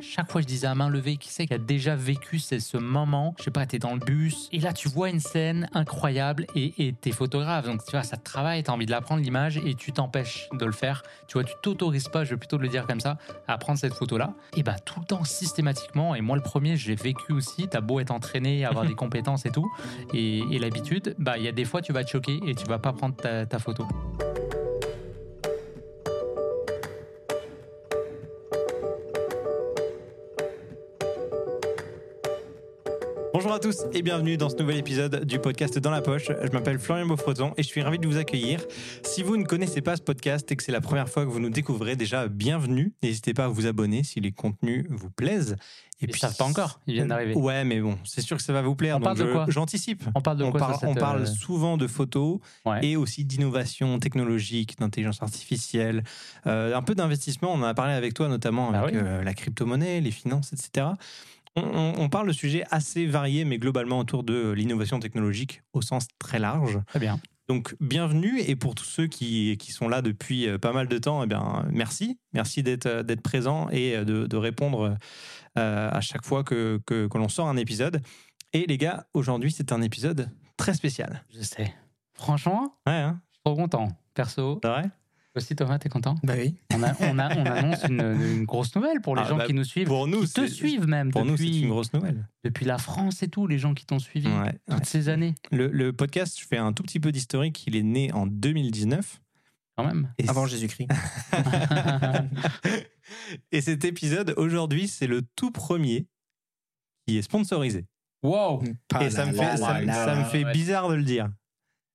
chaque fois je disais à main levée, qui c'est qui a déjà vécu ce, moment? Je sais pas, t'es dans le bus et là tu vois une scène incroyable et et t'es photographe, donc tu vois, ça te travaille, t'as envie de la prendre l'image et tu t'empêches de le faire. Tu vois, tu t'autorises pas, je vais plutôt le dire comme ça, à prendre cette photo-là. Et ben tout le temps, systématiquement, et moi le premier, j'ai vécu aussi, t'as beau être entraîné, avoir des compétences et tout, et, et l'habitude, bah il y a des fois tu vas te choquer et tu vas pas prendre ta, ta photo. Bonjour à tous et bienvenue dans ce nouvel épisode du podcast Dans la Poche. Je m'appelle Florian Beaufreton et je suis ravi de vous accueillir. Si vous ne connaissez pas ce podcast et que c'est la première fois que vous nous découvrez, déjà bienvenue. N'hésitez pas à vous abonner si les contenus vous plaisent. Et Ils savent pas encore, ils viennent d'arriver. Ouais, mais bon, c'est sûr que ça va vous plaire. On parle donc de je- quoi? J'anticipe. On parle de On quoi parle, cette, on parle euh, souvent de photos ouais. et aussi d'innovation technologique, d'intelligence artificielle, euh, un peu d'investissement. On en a parlé avec toi notamment Bah avec oui. euh, la crypto-monnaie, les finances, etc. On, parle de sujets assez variés, mais globalement autour de l'innovation technologique au sens très large. Très bien. Donc bienvenue et pour tous ceux qui, qui sont là depuis euh, pas mal de temps, eh bien merci, merci d'être euh, d'être présent et euh, de, de répondre euh, à chaque fois que, que, que l'on sort un épisode. Et les gars, aujourd'hui c'est un épisode très spécial. Je sais. Franchement, Ouais, hein je suis trop content. Perso, c'est vrai? Aussi Thomas, t'es content Bah oui. on, a- on, a- on annonce une, une grosse nouvelle pour les Ah, gens bah, qui nous suivent. Pour nous, qui te c'est- suivent même Pour nous, c'est une grosse nouvelle. depuis la France et tout, les gens qui t'ont suivi Ouais, toutes ouais. ces années, Le, le podcast, je fais un tout petit peu d'historique. Il est né en 2019. quand même. Et Avant Jésus-Christ. Et cet épisode, aujourd'hui, c'est le tout premier qui est sponsorisé. wow et ça me fait bizarre de le dire.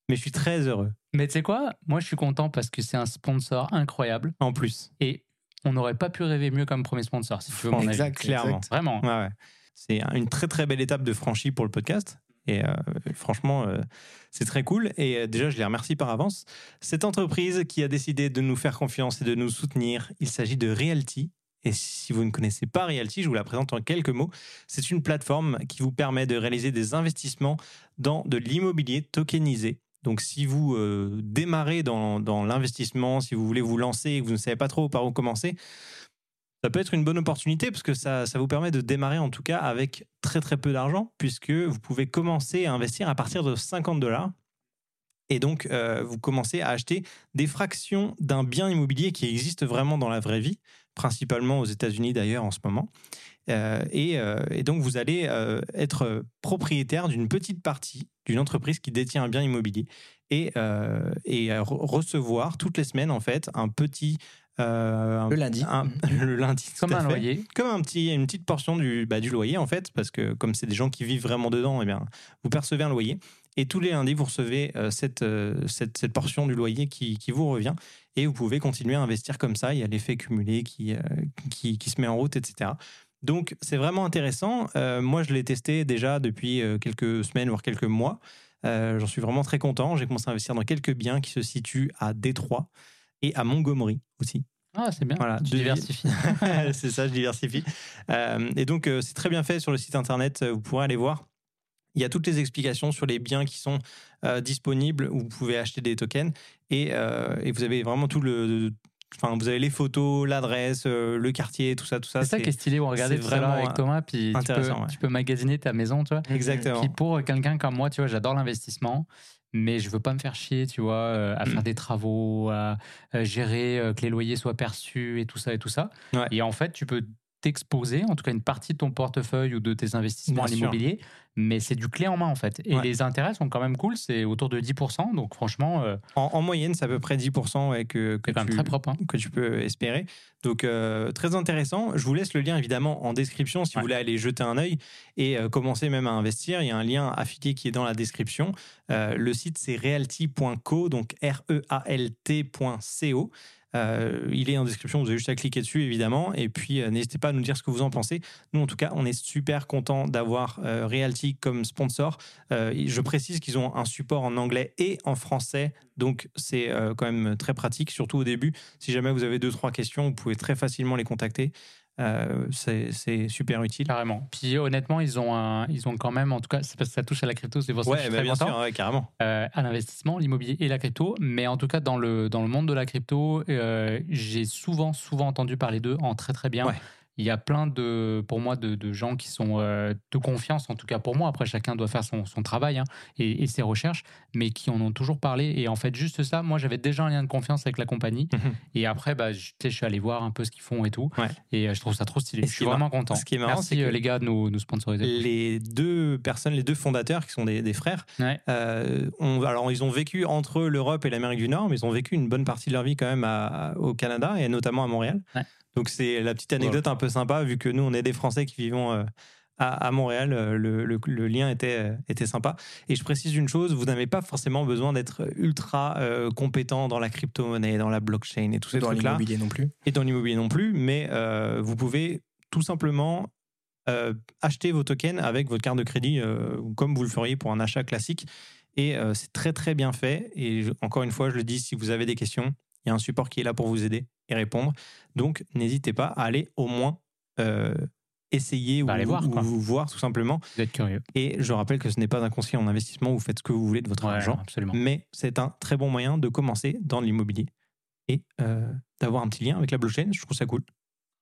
Mais je suis très heureux. Mais tu sais quoi? Moi, je suis content parce que c'est un sponsor incroyable En plus. et on n'aurait pas pu rêver mieux comme premier sponsor, si tu veux mon avis. Exact, clairement. exact. Vraiment. Ouais, ouais. C'est une très très belle étape de franchie pour le podcast. Et euh, franchement, euh, c'est très cool. Et euh, déjà, je les remercie par avance. Cette entreprise qui a décidé de nous faire confiance et de nous soutenir, il s'agit de Realty. Et si vous ne connaissez pas Realty, je vous la présente en quelques mots. C'est une plateforme qui vous permet de réaliser des investissements dans de l'immobilier tokenisé. Donc, si vous euh, démarrez dans, l'investissement, si vous voulez vous lancer et que vous ne savez pas trop par où commencer, ça peut être une bonne opportunité parce que ça, ça vous permet de démarrer en tout cas avec très très peu d'argent puisque vous pouvez commencer à investir à partir de 50 dollars. Et donc, euh, vous commencez à acheter des fractions d'un bien immobilier qui existe vraiment dans la vraie vie, principalement aux États-Unis d'ailleurs en ce moment. Euh, et, euh, et donc, vous allez euh, être propriétaire d'une petite partie d'une entreprise qui détient un bien immobilier et, et re- recevoir toutes les semaines en fait un petit Le lundi. un- le lundi Comme un fait. loyer. comme un petit une petite portion du bah, du loyer en fait parce que comme c'est des gens qui vivent vraiment dedans eh bien vous percevez un loyer et tous les lundis vous recevez cette, cette cette portion du loyer qui, qui vous revient et vous pouvez continuer à investir comme ça il y a l'effet cumulé qui, euh, qui qui se met en route etc donc c'est vraiment intéressant Euh, moi je l'ai testé déjà depuis euh, quelques semaines voire quelques mois Euh, j'en suis vraiment très content j'ai commencé à investir dans quelques biens qui se situent à Détroit et à Montgomery aussi Ah, c'est bien. Voilà, tu deux diversifies. c'est ça, je diversifie. Euh, et donc, c'est très bien fait sur le site internet. Vous pourrez aller voir. Il y a toutes les explications sur les biens qui sont euh, disponibles où vous pouvez acheter des tokens. Et, euh, et vous avez vraiment tout le. Enfin, vous avez les photos, l'adresse, euh, le quartier, tout ça, tout ça. C'est ça qui est stylé. On regardait vraiment avec Thomas, puis tu peux, ouais. tu peux magasiner ta maison, tu vois. Exactement. Puis pour quelqu'un comme moi, tu vois, j'adore l'investissement, mais je veux pas me faire chier, tu vois, euh, à faire des travaux, à, à gérer euh, que les loyers soient perçus et tout ça et tout ça. Ouais. Et en fait, tu peux t'exposer, en tout cas une partie de ton portefeuille ou de tes investissements à l'immobilier, mais c'est du clé en main en fait. Et Ouais. les intérêts sont quand même cool, c'est autour de 10%, donc franchement, euh, En, en moyenne, c'est à peu près 10% ouais, que, que tu- très propre. hein. que tu peux espérer. Donc euh, très intéressant. Je vous laisse le lien évidemment en description si Ouais. vous voulez aller jeter un œil et euh, commencer même à investir. Il y a un lien affilié qui est dans la description. Le site c'est realty.co, donc R-E-A-L-T.co. Euh, il est en description, vous avez juste à cliquer dessus évidemment. Et puis euh, n'hésitez pas à nous dire ce que vous en pensez. Nous en tout cas, on est super content d'avoir euh, Realty comme sponsor. Je précise qu'ils ont un support en anglais et en français. Donc c'est quand même très pratique, surtout au début. Si jamais vous avez deux, trois questions, vous pouvez très facilement les contacter. Euh, c'est super utile. Carrément. Puis honnêtement, ils ont, un, ils ont quand même, en tout cas, c'est parce que ça touche à la crypto, c'est pour ça que je Ouais, suis bah, très bien content. sûr, ouais, carrément. euh, à l'investissement, l'immobilier et la crypto. Mais en tout cas, dans le, dans le monde de la crypto, euh, j'ai souvent, souvent entendu parler d'eux en très très bien. Ouais. Il y a plein de, pour moi, de, de gens qui sont euh, de confiance, en tout cas pour moi. Après, chacun doit faire son, son travail hein, et, et ses recherches, mais qui en ont toujours parlé. Et en fait, juste ça, moi, j'avais déjà un lien de confiance avec la compagnie. Mhm. Et après, bah, je, suis allé voir un peu ce qu'ils font et tout. Ouais. Et euh, je trouve ça trop stylé. Je suis vraiment content. ce qui est marrant, Merci c'est que- euh, les gars de nous, nous sponsoriser. Les deux personnes, les deux fondateurs, qui sont des, des frères, Ouais. euh, ont- alors ils ont vécu entre l'Europe et l'Amérique du Nord, mais ils ont vécu une bonne partie de leur vie quand même à- au Canada et notamment à Montréal. Ouais. Donc c'est la petite anecdote un peu sympa, vu que nous, on est des Français qui vivons euh, à, à Montréal, euh, le, le- le lien était, euh, était sympa. Et je précise une chose, vous n'avez pas forcément besoin d'être ultra euh, compétent dans la crypto-monnaie, dans la blockchain et tous ces dans trucs-là l'immobilier non plus. et dans l'immobilier non plus, mais vous pouvez tout simplement acheter vos tokens avec votre carte de crédit, comme vous le feriez pour un achat classique. Et c'est très très bien fait. Et je- encore une fois, je le dis, si vous avez des questions, il y a un support qui est là pour vous aider répondre. Donc n'hésitez pas à aller au moins euh, essayer Bah, ou, aller voir, ou vous voir tout simplement. Vous êtes curieux. Et je rappelle que ce n'est pas un conseil en investissement, vous faites ce que vous voulez de votre Ouais, argent absolument. mais c'est un très bon moyen de commencer dans l'immobilier et euh, d'avoir un petit lien avec la blockchain. Je trouve ça cool.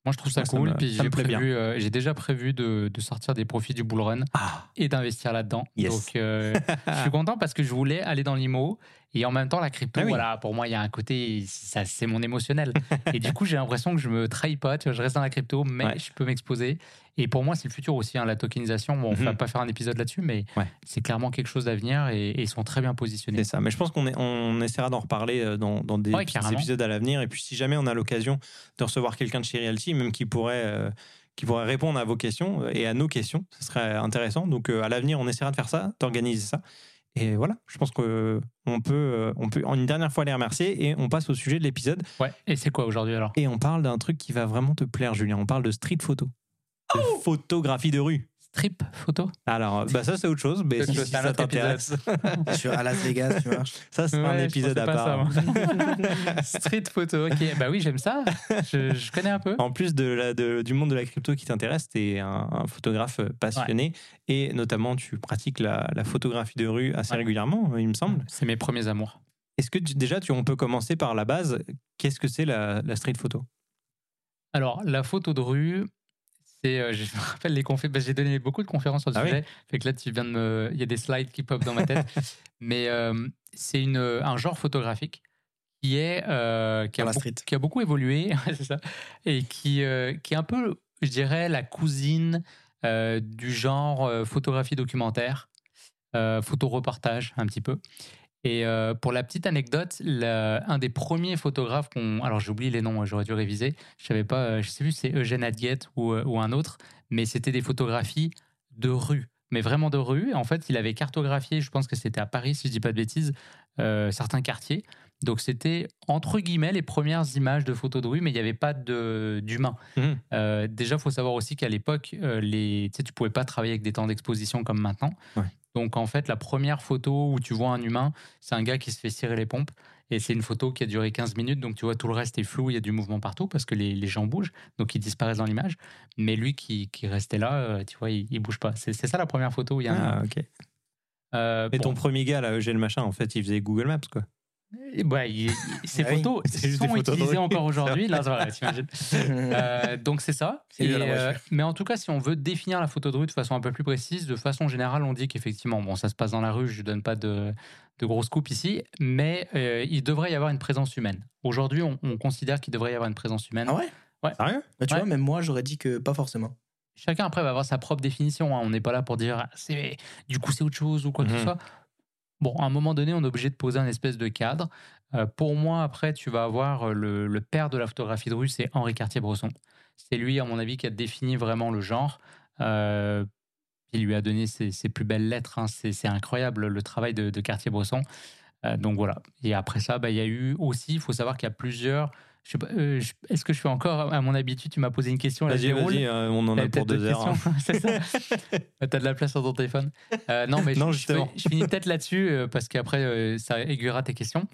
Moi, je trouve ça cool. me- puis j'ai prévu, euh, j'ai déjà prévu de, de sortir des profits du bull run Ah, et d'investir là-dedans. Yes. Donc, euh, je suis content parce que je voulais aller dans l'IMO et en même temps la crypto. Ah oui. Voilà, pour moi, il y a un côté, ça, c'est mon émotionnel. et du coup, j'ai l'impression que je me trahis pas. Tu vois, je reste dans la crypto, mais Ouais. je peux m'exposer. Et pour moi, c'est le futur aussi, hein, la tokenisation. Bon, on Mhm. va pas faire un épisode là-dessus, mais Ouais. c'est clairement quelque chose d'avenir et, et ils sont très bien positionnés. c'est ça. Mais je pense qu'on on essaiera d'en reparler euh, dans, dans des Ouais, épisodes à l'avenir. Et puis, si jamais on a l'occasion de recevoir quelqu'un de chez Realty, même qui pourrait, euh, qui pourrait répondre à vos questions euh, et à nos questions, ce serait intéressant. Donc, euh, à l'avenir, on essaiera de faire ça, d'organiser ça. Et voilà, je pense qu'on peut, euh, on peut en une dernière fois les remercier et on passe au sujet de l'épisode. Ouais. Et c'est quoi aujourd'hui alors? Et on parle d'un truc qui va vraiment te plaire, Julien. On parle de street photo. De Oh photographie de rue. Strip photo Alors, bah ça c'est autre chose, mais si, ça t'intéresse, Sur, à Las Vegas, tu vois. ça c'est un Ouais, épisode à pas part. ça, moi. Street photo, ok. Bah oui, j'aime ça. Je, je connais un peu. En plus de la, de- du monde de la crypto qui t'intéresse, tu es un, un photographe passionné et notamment tu pratiques la, la photographie de rue assez Ouais. régulièrement, il me semble. C'est mes premiers amours. Est-ce que tu- déjà tu, on peut commencer par la base Qu'est-ce que c'est la, la street photo? Alors, la photo de rue, c'est. euh, je me rappelle les conférences. J'ai donné beaucoup de conférences sur le Ah oui sujet. Fait que là, tu viens de me. Il y a des slides qui pop dans ma tête. Mais euh, c'est une, un genre photographique qui est. euh, qui, a Dans la beau- street. qui a beaucoup évolué, c'est ça. Et qui, euh, qui est un peu, je dirais, la cousine euh, du genre euh, photographie documentaire, euh, photo-reportage, un petit peu. Et euh, pour la petite anecdote, la- un des premiers photographes qu'on. Alors j'oublie les noms, j'aurais dû réviser. Je savais pas, euh, je sais plus si c'est Eugène Adguette ou, euh, ou un autre, mais c'était des photographies de rue. Mais vraiment de rue. En fait, il avait cartographié, je pense que c'était à Paris, si je dis pas de bêtises, euh, certains quartiers. Donc c'était entre guillemets les premières images de photos de rue, mais il n'y avait pas d'humain. Mhm. Euh, déjà, il faut savoir aussi qu'à l'époque, euh, les, tu sais, tu pouvais pas travailler avec des temps d'exposition comme maintenant. Ouais. Donc en fait, la première photo où tu vois un humain, c'est un gars qui se fait cirer les pompes. Et c'est une photo qui a duré 15 minutes, donc tu vois, tout le reste est flou, il y a du mouvement partout parce que les, les gens bougent, donc ils disparaissent dans l'image. Mais lui qui, qui restait là, euh, tu vois, il, il bouge pas. C'est ça la première photo où il y a un. Ah, ok. Euh, Et bon. ton premier gars, là, Eugène Machin, en fait, il faisait Google Maps, quoi. Et Ouais, il- il- ces Ah oui, photos sont photos utilisées encore aujourd'hui. Là, voilà. Euh, donc c'est ça. Et, euh, mais en tout cas, si on veut définir la photo de rue de façon un peu plus précise, de façon générale, on dit qu'effectivement, bon, ça se passe dans la rue. Je ne donne pas de, de grosses coupes ici, mais euh, il devrait y avoir une présence humaine. Aujourd'hui, on, on considère qu'il devrait y avoir une présence humaine. Ah ouais? Sérieux? Bah, Tu Ouais. vois, même moi, j'aurais dit que pas forcément. Chacun après va avoir sa propre définition. hein. On n'est pas là pour dire ah, du coup c'est autre chose ou quoi que ce Mhm. soit. Bon, à un moment donné, on est obligé de poser un espèce de cadre. Euh, pour moi, après, tu vas avoir euh, le, père de la photographie de rue, c'est Henri Cartier-Bresson. C'est lui, à mon avis, qui a défini vraiment le genre. Euh, il lui a donné ses, plus belles lettres. hein. C'est incroyable le travail de, de Cartier-Bresson. Euh, donc voilà. Et après ça, bah, il y a eu aussi, il faut savoir qu'il y a plusieurs. Euh, Est-ce que je fais encore à mon habitude? Tu m'as posé une question. Vas-y, vas-y, euh, on en a pour deux heures. hein. C'est ça T'as de la place sur ton téléphone Euh, Non, mais je- Non, je, finis peut-être là-dessus euh, parce qu'après, ça aiguillera tes questions.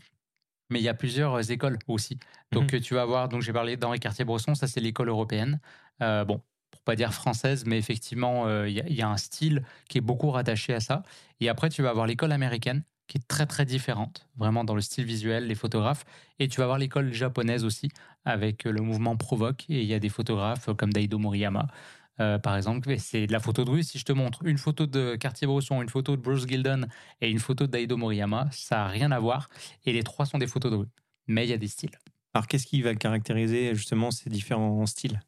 Mais il y a plusieurs écoles aussi. Donc, Mhm. tu vas voir, donc j'ai parlé d'Henri Cartier-Bresson, ça c'est l'école européenne. Bon, pour pas dire française, mais effectivement, il y, y a un style qui est beaucoup rattaché à ça. Et après, tu vas avoir l'école américaine, qui est très très différente, vraiment dans le style visuel, les photographes. Et tu vas voir l'école japonaise aussi, avec le mouvement Provoque. Et il y a des photographes comme Daido Moriyama, euh, par exemple. C'est de la photo de rue. Si je te montre une photo de Cartier-Bresson, une photo de Bruce Gildon et une photo de Daido Moriyama, ça n'a rien à voir. Et les trois sont des photos de rue. Mais il y a des styles. Alors, qu'est-ce qui va caractériser justement ces différents styles?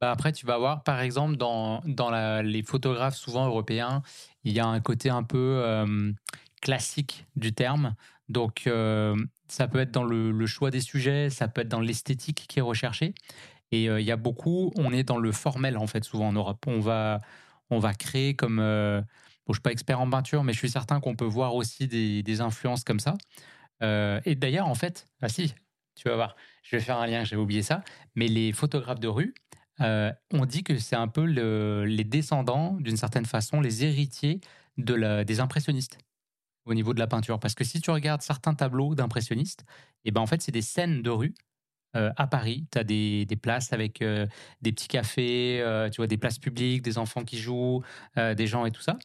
Bah après, tu vas voir, par exemple, dans, dans la- les photographes souvent européens, il y a un côté un peu euh, classique du terme. Donc, euh, ça peut être dans le, choix des sujets, ça peut être dans l'esthétique qui est recherchée. Et euh, il y a beaucoup, on est dans le formel, en fait, souvent en Europe. On va, on va créer comme... euh, bon, je ne suis pas expert en peinture, mais je suis certain qu'on peut voir aussi des, des influences comme ça. Et d'ailleurs, en fait, ah si, tu vas voir, je vais faire un lien, j'avais oublié ça, mais les photographes de rue, on dit que c'est un peu le- les descendants, d'une certaine façon, les héritiers de la- des impressionnistes au niveau de la peinture. Parce que si tu regardes certains tableaux d'impressionnistes, et ben en fait, c'est des scènes de rue. Euh, à Paris, tu as des, des places avec euh, des petits cafés, euh, tu vois, des places publiques, des enfants qui jouent, des gens et tout ça.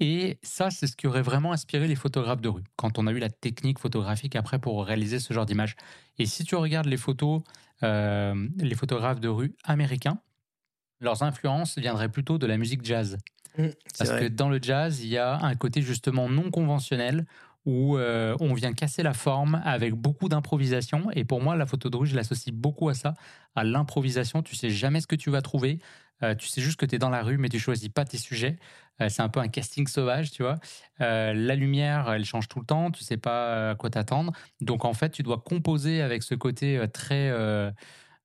Et ça, c'est ce qui aurait vraiment inspiré les photographes de rue, quand on a eu la technique photographique après pour réaliser ce genre d'image. Et si tu regardes les photos, les photographes de rue américains, leurs influences viendraient plutôt de la musique jazz. Mmh, c'est Parce vrai. que dans le jazz, il y a un côté justement non conventionnel où euh, on vient casser la forme avec beaucoup d'improvisation. Et pour moi, la photo de rue, je l'associe beaucoup à ça, à l'improvisation. Tu sais jamais ce que tu vas trouver. Euh, tu sais juste que tu es dans la rue, mais tu choisis pas tes sujets. Euh, c'est un peu un casting sauvage, tu vois. La lumière, elle change tout le temps. Tu sais pas à quoi t'attendre. Donc en fait, tu dois composer avec ce côté très,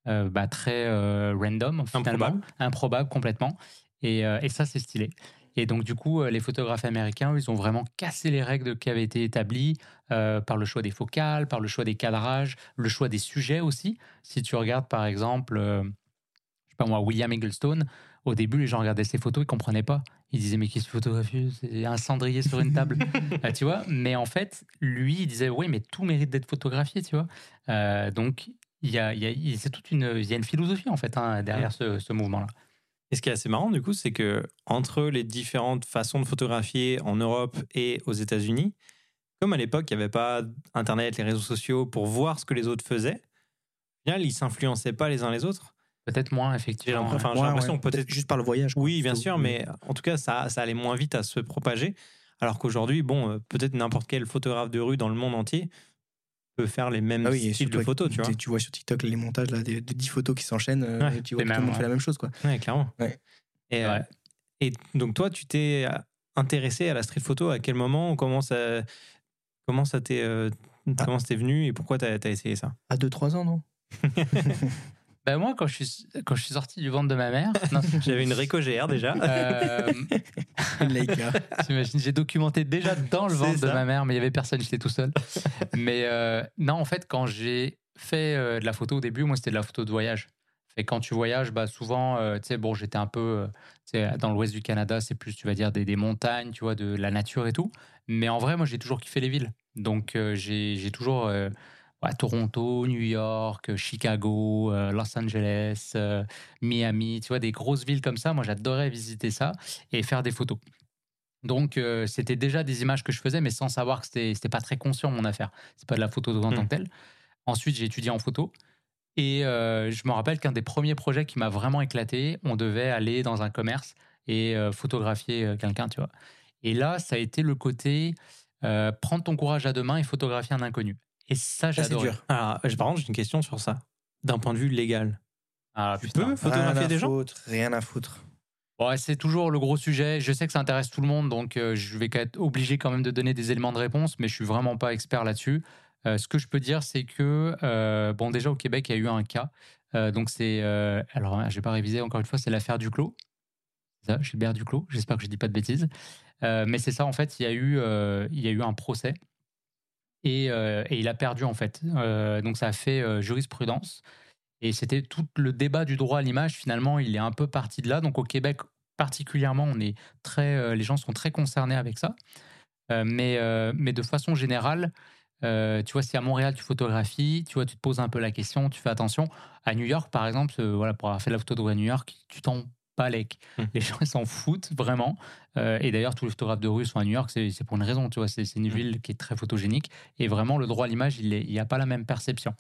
bah, très random, finalement. Improbable. improbable complètement. Et, euh, et ça, c'est stylé. Et donc, du coup, euh, les photographes américains, ils ont vraiment cassé les règles qui avaient été établies euh, par le choix des focales, par le choix des cadrages, le choix des sujets aussi. Si tu regardes, par exemple, euh, je sais pas moi, William Egglestone, au début, les gens regardaient ses photos, ils comprenaient pas. Ils disaient, mais qu'est-ce que tu photographies C'est un cendrier sur une table. Tu vois Mais en fait, lui, il disait, oui, mais tout mérite d'être photographié, tu vois Euh, Donc, il y a, il y a- c'est toute une, y a une philosophie, en fait, hein, derrière ce, ce mouvement-là. Et ce qui est assez marrant, du coup, c'est que entre les différentes façons de photographier en Europe et aux États-Unis, comme à l'époque, il n'y avait pas Internet, les réseaux sociaux pour voir ce que les autres faisaient, au final, ils s'influençaient pas les uns les autres. Peut-être moins, effectivement. j'ai l'impression ouais, que peut-être. juste par le voyage. quoi, Oui, bien sûr, mais en tout cas, ça, ça allait moins vite à se propager. Alors qu'aujourd'hui, bon, euh, peut-être n'importe quel photographe de rue dans le monde entier peut faire les mêmes Ah oui, styles de photos, tu vois. Tu vois sur TikTok les montages là, de, de 10 photos qui s'enchaînent, euh, Ouais, et tu vois que tout le monde fait la même chose. Quoi. Ouais, clairement. Ouais. Et, Ouais. euh, et donc, toi, tu t'es euh, intéressé à la street photo à quel moment Comment ça comment ça t'est euh, Ah. venu et pourquoi t'as as essayé ça? À 2-3 ans, non? Ben moi, quand je, suis, quand je suis sorti du ventre de ma mère, J'avais une Ricoh GR déjà. euh, Une Leica. t'imagines, j'ai documenté déjà dans le ventre de ma mère, mais il y avait personne, j'étais tout seul. Mais euh, non, en fait, quand j'ai fait euh, de la photo au début, moi, c'était de la photo de voyage. Et quand tu voyages, bah, souvent, euh, tu sais, bon, j'étais un peu euh, dans l'ouest du Canada, c'est plus, tu vas dire, des, des montagnes, tu vois, de la nature et tout. Mais en vrai, moi, j'ai toujours kiffé les villes. Donc, euh, j'ai j'ai toujours euh, ouais, Toronto, New York, Chicago, euh, Los Angeles, euh, Miami, tu vois, des grosses villes comme ça. Moi, j'adorais visiter ça et faire des photos. Donc, euh, c'était déjà des images que je faisais, mais sans savoir que c'était pas très conscient mon affaire. C'est pas de la photo en tant que telle. Ensuite, j'ai étudié en photo. Et euh, je me rappelle qu'un des premiers projets qui m'a vraiment éclaté, on devait aller dans un commerce et euh, photographier euh, quelqu'un, tu vois. Et là, ça a été le côté euh, prendre ton courage à deux mains et photographier un inconnu. Et ça, c'est j'adore. dur. Alors, j'ai- par contre, j'ai une question sur ça. D'un point de vue légal, Ah, tu putain. peux photographier Rien à des gens? foutre, Rien à foutre. Ouais, c'est toujours le gros sujet. Je sais que ça intéresse tout le monde, donc euh, je vais être obligé quand même de donner des éléments de réponse, mais je suis vraiment pas expert là-dessus. Euh, ce que je peux dire, c'est que, euh, bon, déjà au Québec, il y a eu un cas. Euh, donc c'est, euh, alors, hein, je vais pas réviser encore une fois, c'est l'affaire Duclos. C'est ça, Gilbert Duclos. J'espère que je dis pas de bêtises. Euh, mais c'est ça, en fait, il y a eu, euh, il y a eu un procès et, euh, et il a perdu en fait. Euh, donc ça a fait euh, jurisprudence. Et c'était tout le débat du droit à l'image, finalement, il est un peu parti de là. Donc au Québec particulièrement, on est très, les gens sont très concernés avec ça. Mais, mais de façon générale, tu vois, si à Montréal tu photographies, tu vois, tu te poses un peu la question, tu fais attention. À New York, par exemple, voilà, pour avoir fait la photo de New York, tu t'en balèque. Hmm. Les gens, ils s'en foutent vraiment. Euh, et d'ailleurs, tous les photographes de rue sont à New York, c'est pour une raison, tu vois. C'est une Hmm. ville qui est très photogénique. Et vraiment, le droit à l'image, il n'y a pas la même perception.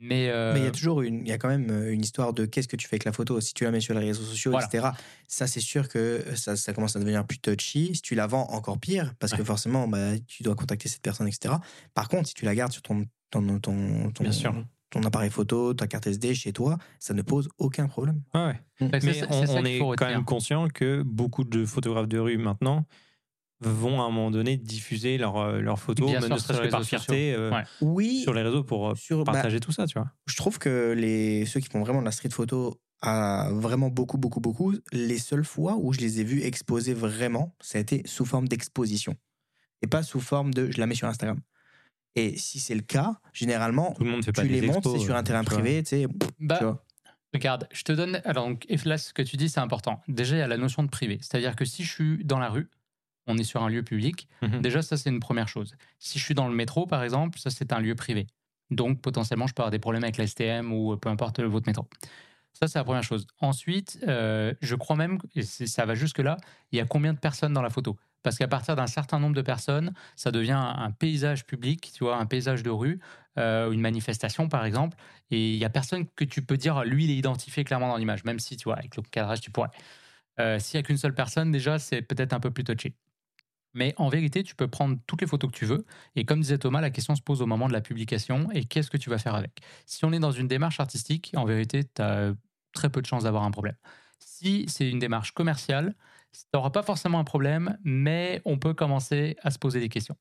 Mais, euh, Mais il y a toujours une, il y a quand même euh, une histoire de qu'est-ce que tu fais avec la photo. Si tu la mets sur les réseaux sociaux, Voilà. etc. Ça, c'est sûr que ça, ça commence à devenir plus touchy. Si tu la vends, encore pire, parce que forcément, bah, tu dois contacter cette personne, etc. Par contre, si tu la gardes sur ton, ton, ton, ton, Bien sûr. Ton appareil photo, ta carte SD chez toi, ça ne pose aucun problème. Ah ouais. C'est Mais on, est quand retenir. même conscient que beaucoup de photographes de rue maintenant vont à un moment donné diffuser leurs euh, leurs photos, même sûr, ne sur serait-ce les que par réseaux fierté euh, Ouais. Oui, sur les réseaux pour euh, bah, partager tout ça, tu vois. je trouve que les, ceux qui font vraiment de la street photo à vraiment beaucoup, beaucoup, beaucoup, les seules fois où je les ai vus exposer vraiment, ça a été sous forme d'exposition. Et pas sous forme de je la mets sur Instagram. Et si c'est le cas, généralement, Tout le monde fait pas tu des les montes, expos, c'est sur un euh, terrain tu privé, tu sais. Bah, tu vois. Regarde, je te donne. Alors, donc, et là, ce que tu dis, c'est important. Déjà, il y a la notion de privé. C'est-à-dire que si je suis dans la rue, on est sur un lieu public, Mhm. déjà, ça, c'est une première chose. Si je suis dans le métro, par exemple, ça, c'est un lieu privé. Donc, potentiellement, je peux avoir des problèmes avec la STM ou peu importe votre métro. Ça, c'est la première chose. Ensuite, euh, je crois même, et ça va jusque-là, il y a combien de personnes dans la photo? Parce qu'à partir d'un certain nombre de personnes, ça devient un, paysage public, tu vois, un paysage de rue, euh, une manifestation, par exemple, et il y a personne que tu peux dire, lui, il est identifié clairement dans l'image, même si, tu vois, avec le cadrage, tu pourrais. Euh, S'il n'y a qu'une seule personne, déjà, c'est peut-être un peu plus touché. Mais en vérité, tu peux prendre toutes les photos que tu veux. Et comme disait Thomas, la question se pose au moment de la publication et qu'est-ce que tu vas faire avec? Si on est dans une démarche artistique, en vérité, tu as très peu de chances d'avoir un problème. Si c'est une démarche commerciale, tu n'auras pas forcément un problème, mais on peut commencer à se poser des questions.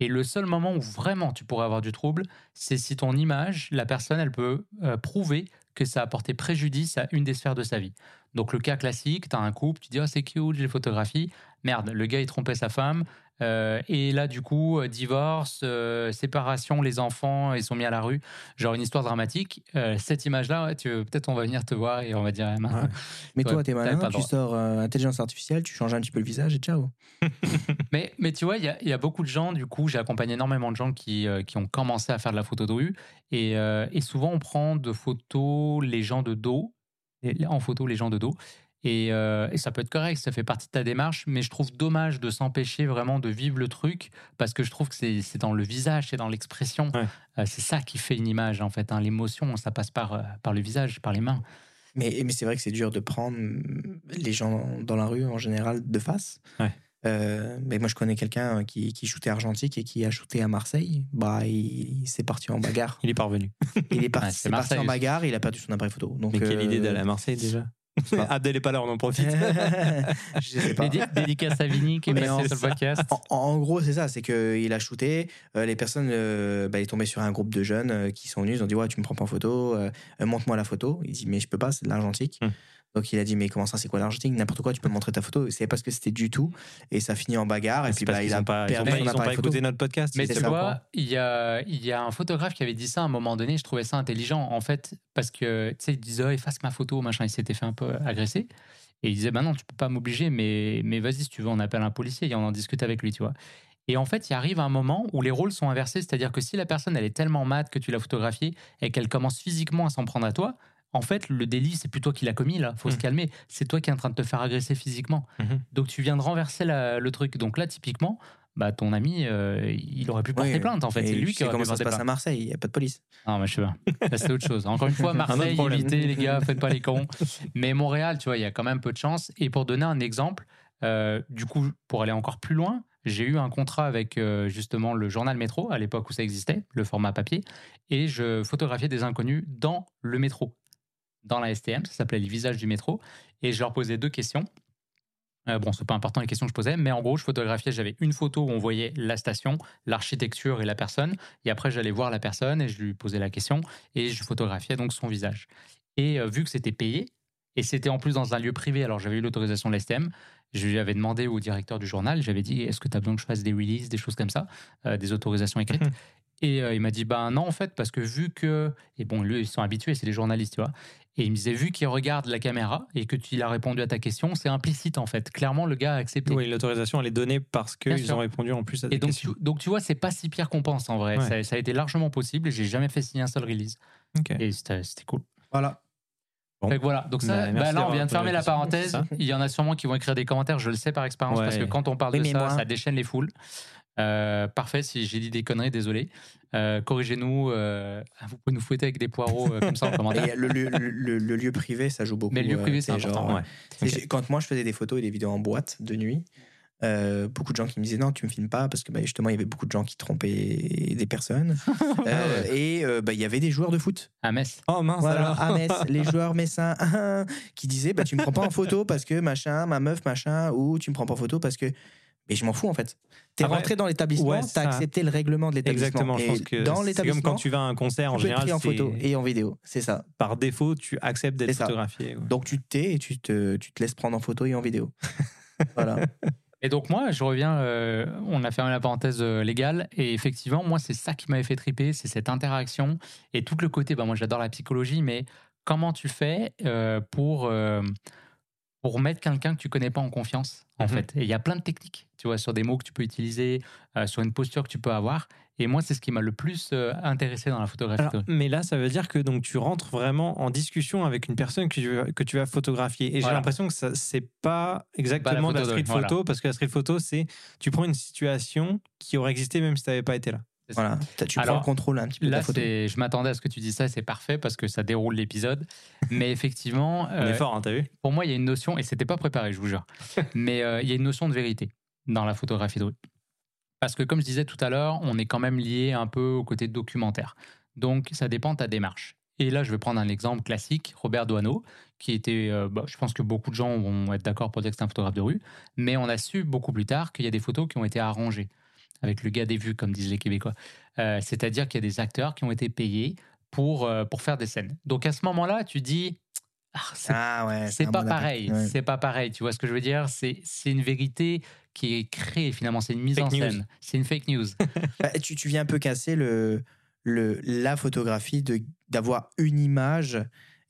Et le seul moment où vraiment tu pourrais avoir du trouble, c'est si ton image, la personne, elle peut euh, prouver que ça a porté préjudice à une des sphères de sa vie. Donc le cas classique, tu as un couple, tu dis oh, c'est cute, j'ai les photographies. Merde, le gars il trompait sa femme. Euh, et là, du coup, euh, divorce, euh, séparation, les enfants, ils sont mis à la rue. Genre une histoire dramatique. Euh, cette image-là, ouais, peut-être on va venir te voir et on va dire eh, Ouais. Mais toi, t'es malin, tu sors intelligence artificielle, tu changes un petit peu le visage et ciao. Mais, mais tu vois, il y, a- il y a beaucoup de gens, du coup, j'ai accompagné énormément de gens qui, qui ont commencé à faire de la photo de rue. Et, et souvent, on prend de photos les gens de dos, en photo les gens de dos. Et, euh, et ça peut être correct, ça fait partie de ta démarche, mais je trouve dommage de s'empêcher vraiment de vivre le truc, parce que je trouve que c'est c'est dans le visage, c'est dans l'expression. Ouais. Euh, c'est ça qui fait une image, en fait. hein. L'émotion, ça passe par, euh, par le visage, par les mains. Mais, mais c'est vrai que c'est dur de prendre les gens dans la rue en général de face. Ouais. Euh, mais moi, je connais quelqu'un qui, qui shootait argentique et qui a shooté à Marseille. Bah, il, il s'est parti en bagarre. Il est parvenu. Il est parti, Ouais, c'est c'est parti en bagarre, il a perdu son appareil photo. Donc, Mais quelle euh, idée d'aller à Marseille déjà. Abdel est pas là, on en profite. je sais pas. Dédicace à Vini qui est passé sur le podcast. En, en gros, c'est ça, c'est qu'il a shooté. euh, les personnes, euh, bah, il est tombé sur un groupe de jeunes euh, qui sont venus. Ils ont dit Ouais, tu me prends pas en photo, euh, montre-moi la photo. Il dit Mais je peux pas, c'est de l'argentique. Hmm. Donc il a dit Mais comment ça, c'est quoi l'argentique N'importe quoi, tu peux me montrer ta photo. C'est parce que c'était du tout. Et ça finit en bagarre. Et puis bah, il a ont pas, ils ont perdu son ils ont pas photo. écouté notre podcast. Mais ils tu courant. vois, il y a, il y a un photographe qui avait dit ça à un moment donné, je trouvais ça intelligent, en fait, parce que, tu sais, il disait, oh, efface ma photo, machin, il s'était fait un peu agresser. Et il disait, bah non, tu peux pas m'obliger, mais, mais vas-y, si tu veux, on appelle un policier et on en discute avec lui, tu vois. Et en fait, il arrive un moment où les rôles sont inversés, c'est-à-dire que si la personne, elle est tellement mad que tu l'as photographiée et qu'elle commence physiquement à s'en prendre à toi, en fait, le délit, c'est plus toi qui l'as commis, là, faut se Mhm. calmer. C'est toi qui es en train de te faire agresser physiquement. Mhm. Donc tu viens de renverser la- le truc. Donc là, typiquement, bah, ton ami, euh, il aurait pu porter Oui, plainte, en fait. C'est lui tu qui sais aurait comment pu ça se passe à. Marseille, il n'y a pas de police. Non, mais je sais pas. C'est autre chose. Encore une fois, Marseille, problème. évitez, les gars, faites pas les cons. Mais Montréal, tu vois, il y a quand même peu de chance. Et pour donner un exemple, euh, du coup, pour aller encore plus loin, j'ai eu un contrat avec euh, justement le journal Métro, à l'époque où ça existait, le format papier, et je photographiais des inconnus dans le métro, dans la STM, ça s'appelait les visages du métro, et je leur posais deux questions. Euh, bon, c'est pas important les questions que je posais, mais en gros, je photographiais. J'avais une photo où on voyait la station, l'architecture et la personne. Et après, j'allais voir la personne et je lui posais la question et je photographiais donc son visage. Et euh, vu que c'était payé, et c'était en plus dans un lieu privé, alors j'avais eu l'autorisation de l'STM, je lui avais demandé au directeur du journal, j'avais dit est-ce que tu as besoin que je fasse des releases, des choses comme ça, euh, des autorisations écrites Mhm. Et euh, il m'a dit ben non, en fait, parce que vu que. Et bon, lui, ils sont habitués, c'est des journalistes, tu vois. Et il me disait, vu qu'il regarde la caméra et que tu il a répondu à ta question, c'est implicite en fait. Clairement, le gars a accepté. Oui, l'autorisation, elle est donnée parce qu'ils ont répondu en plus à des Et donc tu, questions. donc, tu vois, c'est pas si pire qu'on pense en vrai. Ouais. Ça, ça a été largement possible et j'ai jamais fait signer un seul release. Et c'était cool. Voilà. Bon. Fait que voilà, donc ça, Bah, bah, là on vient de fermer la question, parenthèse. Il y en a sûrement qui vont écrire des commentaires, je le sais par expérience, Ouais. parce que quand on parle Oui, de ça, moi- ça déchaîne les foules. Euh, parfait, si j'ai dit des conneries, désolé. Euh, Corrigez-nous, euh, vous pouvez nous fouetter avec des poireaux euh, comme ça en commentaire. Et le, lieu- le- le- le lieu privé, ça joue beaucoup. Mais le lieu privé, c'est c'est important. genre, Ouais. Quand moi je faisais des photos et des vidéos en boîte de nuit, euh, beaucoup de gens qui me disaient non, tu me filmes pas parce que bah, justement il y avait beaucoup de gens qui trompaient des personnes. Euh, et euh, bah, il y avait des joueurs de foot. À Metz. Oh mince Voilà, alors. à Metz, les joueurs messins qui disaient bah, tu me prends pas en photo parce que machin, ma meuf machin, ou tu me prends pas en photo parce que. Mais je m'en fous en fait. T'es Après, rentré dans l'établissement, ouais, t'as ça. accepté le règlement de l'établissement. Exactement, je Et pense que dans c'est comme quand tu vas à un concert en tu général. pris en c'est- photo et en vidéo. C'est ça. Par défaut, tu acceptes d'être photographié. ouais. Donc tu te tais et tu te, tu te laisses prendre en photo et en vidéo. voilà. Et donc moi, je reviens, euh, on a fermé la parenthèse euh, légale, et effectivement, moi, c'est ça qui m'avait fait triper, c'est cette interaction, et tout le côté, bah, moi j'adore la psychologie, mais comment tu fais euh, pour, euh, pour mettre quelqu'un que tu connais pas en confiance, en Mhm. fait Et il y a plein de techniques, tu vois, sur des mots que tu peux utiliser, euh, sur une posture que tu peux avoir, et moi, c'est ce qui m'a le plus euh, intéressé dans la photographie. Alors, mais là, ça veut dire que donc tu rentres vraiment en discussion avec une personne que tu, vas- que tu vas photographier. Et j'ai l'impression que ça c'est pas exactement photo de la street de- voilà. photo parce que la street photo c'est tu prends une situation qui aurait existé même si tu n'avais pas été là. Voilà. Tu Alors, le contrôle un petit peu de Là, la photo. c'est, je m'attendais à ce que tu dises ça, c'est parfait parce que ça déroule l'épisode. Mais effectivement, On est euh, fort, hein, t'as vu? pour moi, il y a une notion, et c'était pas préparé, je vous jure, mais euh, il y a une notion de vérité dans la photographie de rue. Parce que, comme je disais tout à l'heure, on est quand même lié un peu au côté documentaire. Donc, ça dépend de ta démarche. Et là, je vais prendre un exemple classique, Robert Doisneau, qui était, euh, bah, je pense que beaucoup de gens vont être d'accord pour dire que c'est un photographe de rue, mais on a su beaucoup plus tard qu'il y a des photos qui ont été arrangées, avec le gars des vues, comme disent les Québécois. Euh, C'est-à-dire qu'il y a des acteurs qui ont été payés pour, euh, pour faire des scènes. Donc, à ce moment-là, tu dis, ah, c'est Ah ouais. pas bon pareil. Ouais. C'est pas pareil. Tu vois ce que je veux dire? C'est une vérité qui est créée finalement. C'est une mise Fake en news. scène. C'est une fake news. Bah, tu, tu viens un peu casser le, le, la photographie d'avoir une image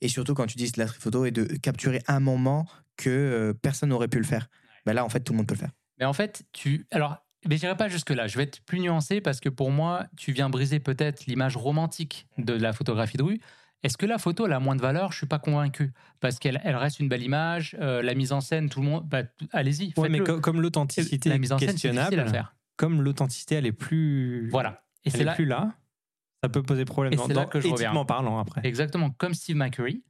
et surtout quand tu dis la photo et de capturer un moment que euh, personne n'aurait pu le faire. Bah là, en fait, tout le monde peut le faire. mais en fait, tu. Alors, mais j'irai pas jusque là. Je vais être plus nuancé parce que pour moi, tu viens briser peut-être l'image romantique de la photographie de rue. Est-ce que la photo elle a moins de valeur? Je suis pas convaincu parce qu'elle elle reste une belle image. euh, la mise en scène, tout le monde. bah, Allez-y. Ouais, mais comme l'authenticité la mise en scène, difficile à questionnable, faire. comme l'authenticité elle est plus Voilà. Et c'est là, plus là, ça peut poser problème Et c'est là que je reviens. parlant après. Exactement comme Steve McCurry.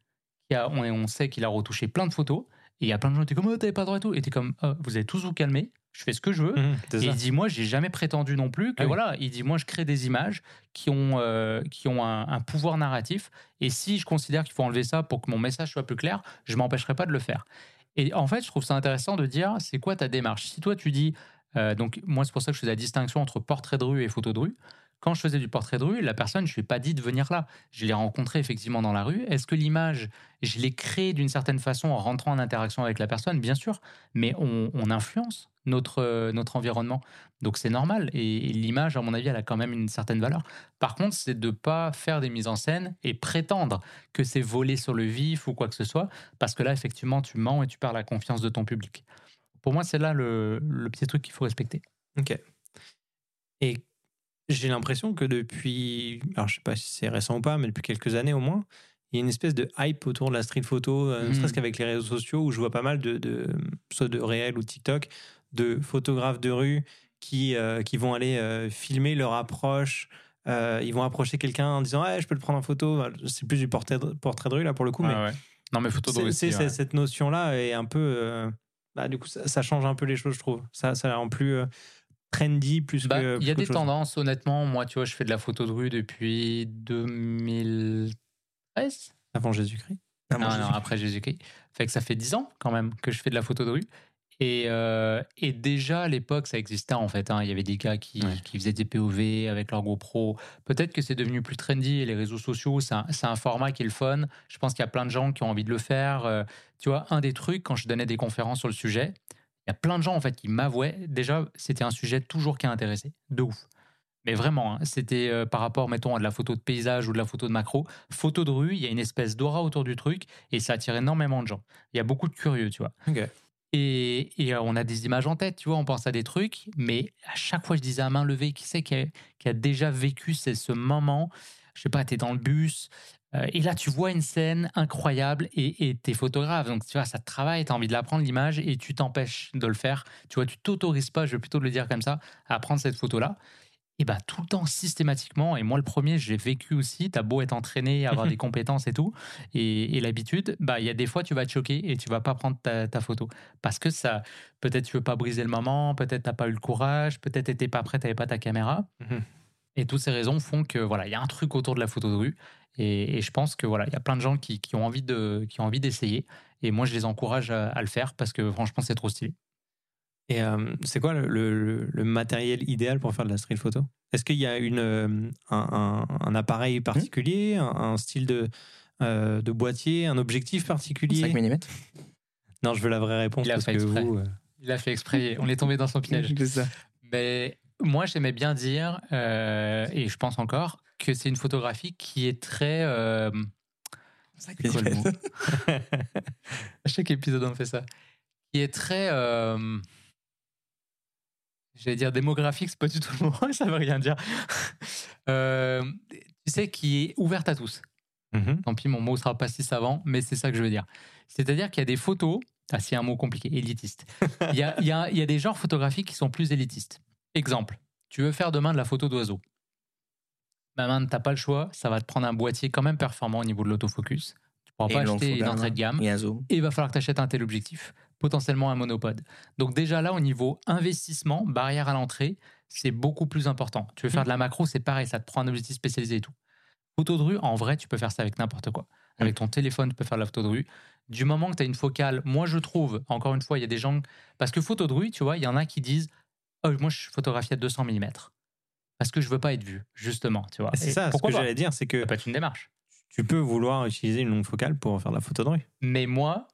Qui a, on, on sait qu'il a retouché plein de photos. Et il y a plein de gens qui étaient comme, oh, t'avais pas le droit et tout. Et t'es comme, Oh, vous allez tous vous calmer. Je fais ce que je veux. C'est Et ça. il dit, moi, j'ai jamais prétendu non plus que Ah oui. voilà. Il dit, moi, je crée des images qui ont, euh, qui ont un, un pouvoir narratif. Et si je considère qu'il faut enlever ça pour que mon message soit plus clair, je m'empêcherai pas de le faire. Et en fait, je trouve ça intéressant de dire, c'est quoi ta démarche? Si toi, tu dis, euh, donc moi, c'est pour ça que je fais la distinction entre portrait de rue et photo de rue. Quand je faisais du portrait de rue, la personne, je lui ai pas dit de venir là. Je l'ai rencontré effectivement dans la rue. Est-ce que l'image, je l'ai créée d'une certaine façon en rentrant en interaction avec la personne? Bien sûr, mais on, influence notre, notre environnement. Donc c'est normal. Et, l'image, à mon avis, elle a quand même une certaine valeur. Par contre, c'est de pas faire des mises en scène et prétendre que c'est volé sur le vif ou quoi que ce soit, parce que là, effectivement, tu mens et tu perds la confiance de ton public. Pour moi, c'est là le, le petit truc qu'il faut respecter. Ok. Et j'ai l'impression que depuis, alors je sais pas si c'est récent ou pas, mais depuis quelques années au moins, il y a une espèce de hype autour de la street photo, euh, ne Mhm. serait-ce qu'avec les réseaux sociaux, où je vois pas mal de, de soit de réel ou TikTok, de photographes de rue qui, euh, qui vont aller euh, filmer leur approche. euh, ils vont approcher quelqu'un en disant ouais, je peux le prendre en photo. C'est plus du portrait de, portrait de rue là pour le coup, mais Non, mais photo de rue aussi, ouais. cette notion là est un peu. bah, du coup, ça, ça change un peu les choses, je trouve. Ça, ça rend plus trendy, plus Bah, que. Il y a des chose. tendances, honnêtement. Moi, tu vois, je fais de la photo de rue depuis 2013. Avant Jésus-Christ. Non, non, après Jésus-Christ. Fait que ça fait 10 ans quand même que je fais de la photo de rue. Et, euh, et déjà à l'époque, ça existait en fait. hein. Il y avait des gars qui, Ouais. qui faisaient des POV avec leur GoPro. Peut-être que c'est devenu plus trendy et les réseaux sociaux, c'est un, c'est un format qui est le fun. Je pense qu'il y a plein de gens qui ont envie de le faire. Euh, tu vois, un des trucs, quand je donnais des conférences sur le sujet, il y a plein de gens en fait qui m'avouaient. Déjà, c'était un sujet toujours qui a intéressé. De ouf. Mais vraiment, hein, c'était euh, par rapport, mettons, à de la photo de paysage ou de la photo de macro. Photo de rue, il y a une espèce d'aura autour du truc et ça attire énormément de gens. Il y a beaucoup de curieux, tu vois. Et, et, euh, on a des images en tête, tu vois, on pense à des trucs, mais à chaque fois, je disais à main levée, qui c'est qui a, qui a déjà vécu ce, ce moment? Je sais pas, tu es dans le bus, et là, tu vois une scène incroyable et t'es photographe. Donc, tu vois, ça te travaille, tu as envie de la prendre, l'image, et tu t'empêches de le faire. Tu vois, tu t'autorises pas, je vais plutôt le dire comme ça, à prendre cette photo-là. Et bah, tout le temps, systématiquement, et moi le premier, j'ai vécu aussi, t'as beau être entraîné, avoir des compétences et tout, et, et l'habitude, bah, il y a des fois, tu vas te choquer et tu vas pas prendre ta, ta photo. Parce que ça, peut-être tu veux pas briser le moment, peut-être t'as pas eu le courage, peut-être t'étais pas prêt, t'avais pas ta caméra. Mhm. Et toutes ces raisons font que voilà, il y a un truc autour de la photo de rue. Et, et je pense que voilà, il y a plein de gens qui, qui ont envie de, qui ont envie d'essayer. Et moi, je les encourage à, à le faire parce que franchement, c'est trop stylé. Et euh, c'est quoi le, le- le matériel idéal pour faire de la street photo? Est-ce qu'il y a une, euh, un, un- un appareil particulier, un, un style de, euh, de boîtier, un objectif particulier? 5 mm. Non, je veux la vraie réponse Il a parce fait que exprès. vous. euh, Il a fait exprès. On est tombé dans son piège. Ça. Mais moi, j'aimais bien dire, euh, et je pense encore, que c'est une photographie qui est très. euh, c'est quoi le mot? À chaque épisode, on fait ça. Qui est très. euh, J'allais dire démographique, c'est pas du tout le mot, ça veut rien dire. Euh, tu sais, qui est ouverte à tous. mhm. Tant pis, mon mot sera pas si savant, mais c'est ça que je veux dire. C'est-à-dire qu'il y a des photos, ah, c'est un mot compliqué, élitiste. Il y a, il y a- il y a des genres photographiques qui sont plus élitistes. Exemple, tu veux faire demain de la photo d'oiseau. Bah, man, t'as pas le choix, ça va te prendre un boîtier quand même performant au niveau de l'autofocus. Tu pourras Et pas acheter une entrée de gamme Et il va falloir que tu achètes un tel objectif, potentiellement un monopode. Donc déjà là, au niveau investissement, barrière à l'entrée, c'est beaucoup plus important. Tu veux faire de la macro, c'est pareil, ça te prend un objectif spécialisé et tout. Photo de rue, en vrai, tu peux faire ça avec n'importe quoi. Avec ton téléphone, tu peux faire de la photo de rue. Du moment que tu as une focale, moi je trouve, encore une fois, il y a des gens... Parce que photo de rue, tu vois, il y en a qui disent, oh, moi je photographie à 200 mm. Parce que je veux pas être vu, justement, tu vois. Et C'est ça, ce pourquoi que j'allais dire, c'est que Ça peut être une démarche. tu peux vouloir utiliser une longue focale pour faire de la photo de rue. Mais moi,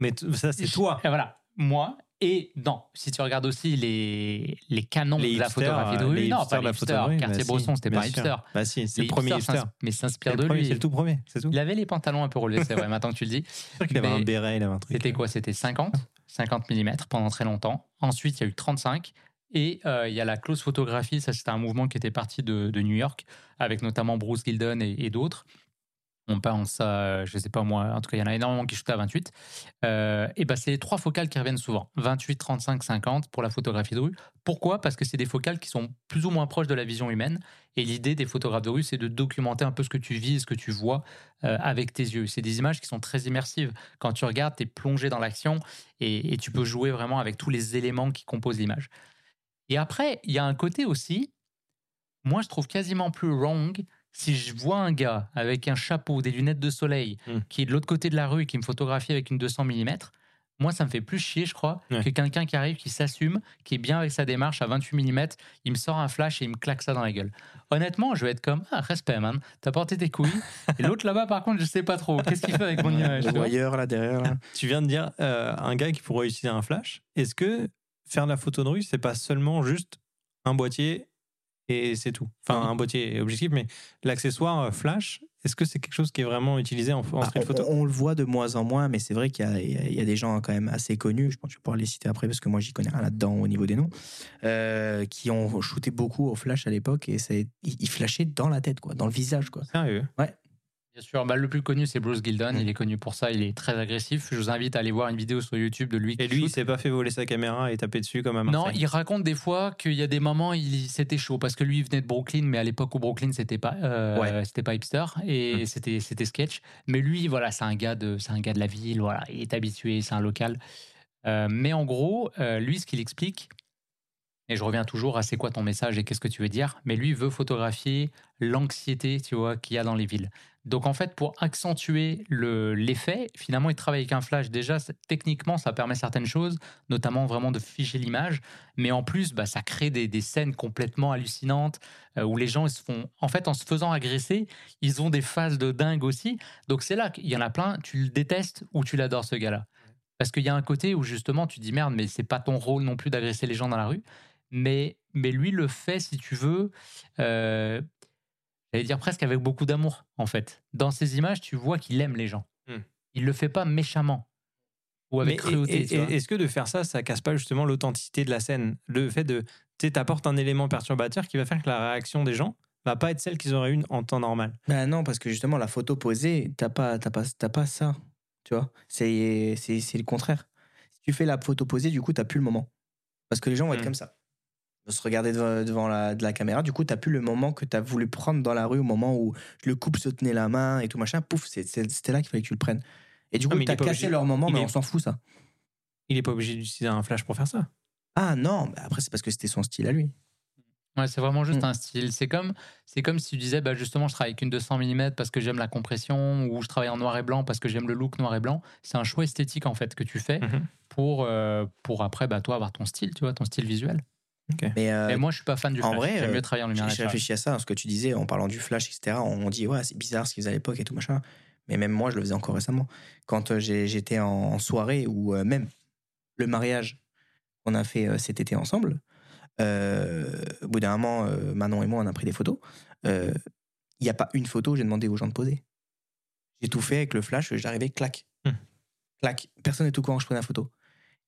Mais ça, c'est toi. Voilà, moi. Et non, si tu regardes aussi les, les canons Les de la hipsters, photographie de rue, les non, hipsters pas les la photo de hipsters. bah Cartier-Bresson, si, c'était pas hipster. Bah si, c'est le premier hipsters hipster. Mais s'inspire de lui. c'est le tout premier, c'est tout. Il avait les pantalons un peu relevés, c'est vrai, maintenant que tu le dis. C'est sûr qu'il avait un béret, il avait un truc. C'était quoi? C'était 50, 50 mm pendant très longtemps. Ensuite, il y a eu 35. Et euh, il y a la close photographie, ça c'était un mouvement qui était parti de, New York, avec notamment Bruce Gilden et, d'autres. On pense à, je sais pas moi, en tout cas il y en a énormément qui shootent à 28. Euh, et ben c'est les trois focales qui reviennent souvent, 28, 35, 50 pour la photographie de rue. Pourquoi? Parce que c'est des focales qui sont plus ou moins proches de la vision humaine. Et l'idée des photographes de rue, c'est de documenter un peu ce que tu vis, ce que tu vois euh, avec tes yeux. C'est des images qui sont très immersives. Quand tu regardes, tu es plongé dans l'action et tu peux jouer vraiment avec tous les éléments qui composent l'image. Et après, il y a un côté aussi, moi je trouve quasiment plus wrong si je vois un gars avec un chapeau, des lunettes de soleil, Mm. qui est de l'autre côté de la rue et qui me photographie avec une 200 mm. Moi, ça me fait plus chier, je crois, Ouais. que quelqu'un qui arrive, qui s'assume, qui est bien avec sa démarche à 28 mm, il me sort un flash et il me claque ça dans la gueule. Honnêtement, je vais être comme, ah, respect, man, t'as porté tes couilles. Et l'autre là-bas, par contre, je sais pas trop. Qu'est-ce qu'il fait avec mon image vois? voyeur là derrière. là? Tu viens de dire euh, un gars qui pourrait utiliser un flash. Est-ce que faire de la photo de rue, c'est pas seulement juste un boîtier et c'est tout Enfin, un boîtier objectif, mais l'accessoire euh, flash, est-ce que c'est quelque chose qui est vraiment utilisé en, en Ah, street on, photo on le voit de moins en moins, mais c'est vrai qu'il y, a- y des gens quand même assez connus, je pense que tu pourras les citer après parce que moi j'y connais rien là-dedans au niveau des noms, euh, qui ont shooté beaucoup au flash à l'époque et ils, ils flashaient dans la tête, quoi, dans le visage. Quoi. Sérieux? Bien sûr, bah, le plus connu, c'est Bruce Gilden. Mm. Il est connu pour ça, il est très agressif. Je vous invite à aller voir une vidéo sur YouTube de lui. Et lui, il s'est pas fait voler sa caméra et taper dessus comme à Non, il raconte des fois qu'il y a des moments, il c'était chaud parce que lui, il venait de Brooklyn, mais à l'époque où Brooklyn, c'était pas, euh, Ouais. c'était pas hipster et Mm. c'était, c'était sketch. Mais lui, voilà, c'est un gars de, c'est un gars de la ville, voilà, il est habitué, c'est un local. Euh, mais en gros, euh, lui, ce qu'il explique, et je reviens toujours à c'est quoi ton message et qu'est-ce que tu veux dire, mais lui veut photographier l'anxiété, tu vois, qu'il y a dans les villes. Donc en fait, pour accentuer le, l'effet, finalement, il travaille avec un flash. Déjà, techniquement, ça permet certaines choses, notamment vraiment de figer l'image, mais en plus, bah, ça crée des, des scènes complètement hallucinantes euh, où les gens ils se font, en fait, en se faisant agresser, ils ont des phases de dingue aussi. Donc c'est là qu'il y en a plein. Tu le détestes ou tu l'adores ce gars-là, parce qu'il y a un côté où justement tu dis merde, mais c'est pas ton rôle non plus d'agresser les gens dans la rue. Mais, mais lui le fait, si tu veux, euh, j'allais dire presque avec beaucoup d'amour, en fait. Dans ses images, tu vois qu'il aime les gens. Hmm. Il le fait pas méchamment ou avec Mais cruauté. Est-ce que de faire ça, ça casse pas justement l'authenticité de la scène? Le fait de, tu sais, t'apportes un élément perturbateur qui va faire que la réaction des gens va pas être celle qu'ils auraient une en temps normal. Ben non, parce que justement, la photo posée, t'as pas, t'as pas, t'as pas ça. Tu vois c'est, c'est, c'est le contraire. Si tu fais la photo posée, du coup, t'as plus le moment. Parce que les gens vont être Hmm. comme ça. Vont se regarder devant, devant la, de la caméra. Du coup, t'as plus le moment que t'as voulu prendre dans la rue au moment où le couple se tenait la main et tout machin. Pouf, c'était là qu'il fallait que tu le prennes. Et du Ah, coup, il t'as obligé- leur moment, il mais est- on s'en fout, ça. Il est pas obligé d'utiliser un flash pour faire ça. Ah non, bah après, c'est parce que c'était son style à lui. Ouais, c'est vraiment juste Mm. un style. C'est comme, c'est comme si tu disais, bah, justement, je travaille avec une 200 mm parce que j'aime la compression, ou je travaille en noir et blanc parce que j'aime le look noir et blanc. C'est un choix esthétique, en fait, que tu fais Mhm. pour, euh, pour après, bah, toi, avoir ton style, tu vois, ton style visuel. Mais euh, Et moi, je suis pas fan du en flash. vrai, J'aime euh, mieux travailler en lumière j'ai réfléchi à ça, ce que tu disais en parlant du flash, etc. On dit, ouais, c'est bizarre ce qu'ils faisaient à l'époque et tout machin. Mais même moi, je le faisais encore récemment. Quand euh, j'étais en, en soirée ou euh, même le mariage qu'on a fait euh, cet été ensemble, euh, au bout d'un moment, euh, Manon et moi, on a pris des photos. Euh, Il n'y a pas une photo où j'ai demandé aux gens de poser. J'ai tout fait avec le flash, j'arrivais, clac. Hmm. Clac. Personne n'est au courant que je prenais la photo.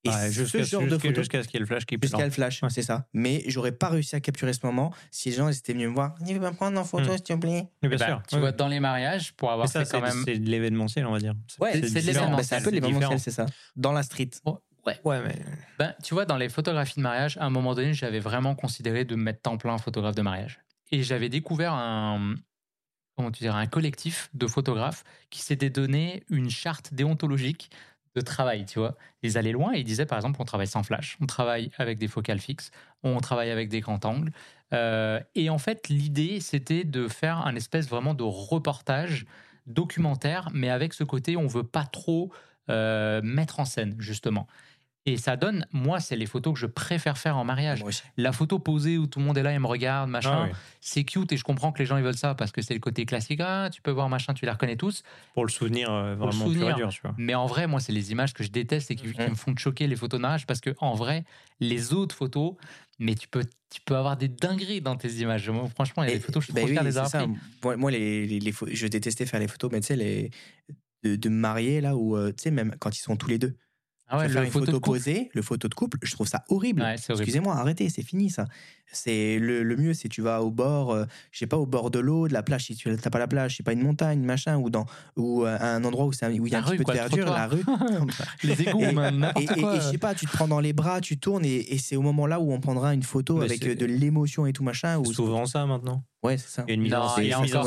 Et Ouais, ce jusqu'à genre de jusqu'à- photo, jusqu'à ce qu'il y ait le flash qui Jusqu'à le flash, Ouais. c'est ça. Mais j'aurais pas réussi à capturer ce moment si les gens étaient venus me voir. Tu veux pas prendre en photo, Hmm. s'il te plaît Mais bien Bah, sûr. Tu Ouais. vois, dans les mariages, pour avoir ça, fait quand c'est même. c'est de l'événementiel, on va dire. Ouais, c'est de l'événementiel. Bah, c'est un peu C'est l'événementiel, c'est ça. Dans la street. Ouais. Ouais, mais Ben, tu vois, dans les photographies de mariage, à un moment donné, j'avais vraiment considéré de me mettre temps plein photographe de mariage. Et j'avais découvert un, comment tu dirais, un collectif de photographes qui s'était donné une charte déontologique de travail, tu vois. Ils allaient loin et ils disaient, par exemple, on travaille sans flash, on travaille avec des focales fixes, on travaille avec des grands angles. Euh, et en fait, l'idée, c'était de faire un espèce vraiment de reportage documentaire, mais avec ce côté, on veut pas trop euh, mettre en scène, justement. Et ça donne, moi, c'est les photos que je préfère faire en mariage. La photo posée où tout le monde est là et me regarde, machin, Ah oui. c'est cute et je comprends que les gens ils veulent ça parce que c'est le côté classique. Ah, tu peux voir machin, tu les reconnais tous. pour le souvenir euh, le vraiment pur et souvenir. dur, tu vois. Mais en vrai, moi, c'est les images que je déteste et qui, qui Mhm. me font choquer les photos de mariage parce que en vrai, les autres photos, mais tu peux, tu peux avoir des dingueries dans tes images. Moi, franchement, il y a Et- des photos, je suis bah trop oui, fier les avoir. Moi, moi, les, les- les pho- je détestais faire les photos, mais tu sais, les de, de mariés, là, où, euh, tu sais, même quand ils sont tous les deux. Ah ouais, Tu vas faire le une photo photo, posée, le photo de couple, je trouve ça horrible. Ouais, c'est horrible. Excusez-moi, arrêtez, c'est fini ça. C'est le, le mieux, c'est tu vas au bord, euh, je sais pas, au bord de l'eau, de la plage, si tu n'as pas la plage, je sais pas, une montagne, machin, ou dans ou euh, un endroit où c'est un- où il y a un petit peu quoi, de verdure, la rue. Les égouts, Et- Et, n'importe et- quoi. et je sais pas, tu te prends dans les bras, tu tournes, et, et c'est au moment là où on prendra une photo Mais avec euh, de l'émotion et tout machin. Ou... Souvent ça maintenant. Ouais, c'est ça. Il y a une mise en il y a mise en.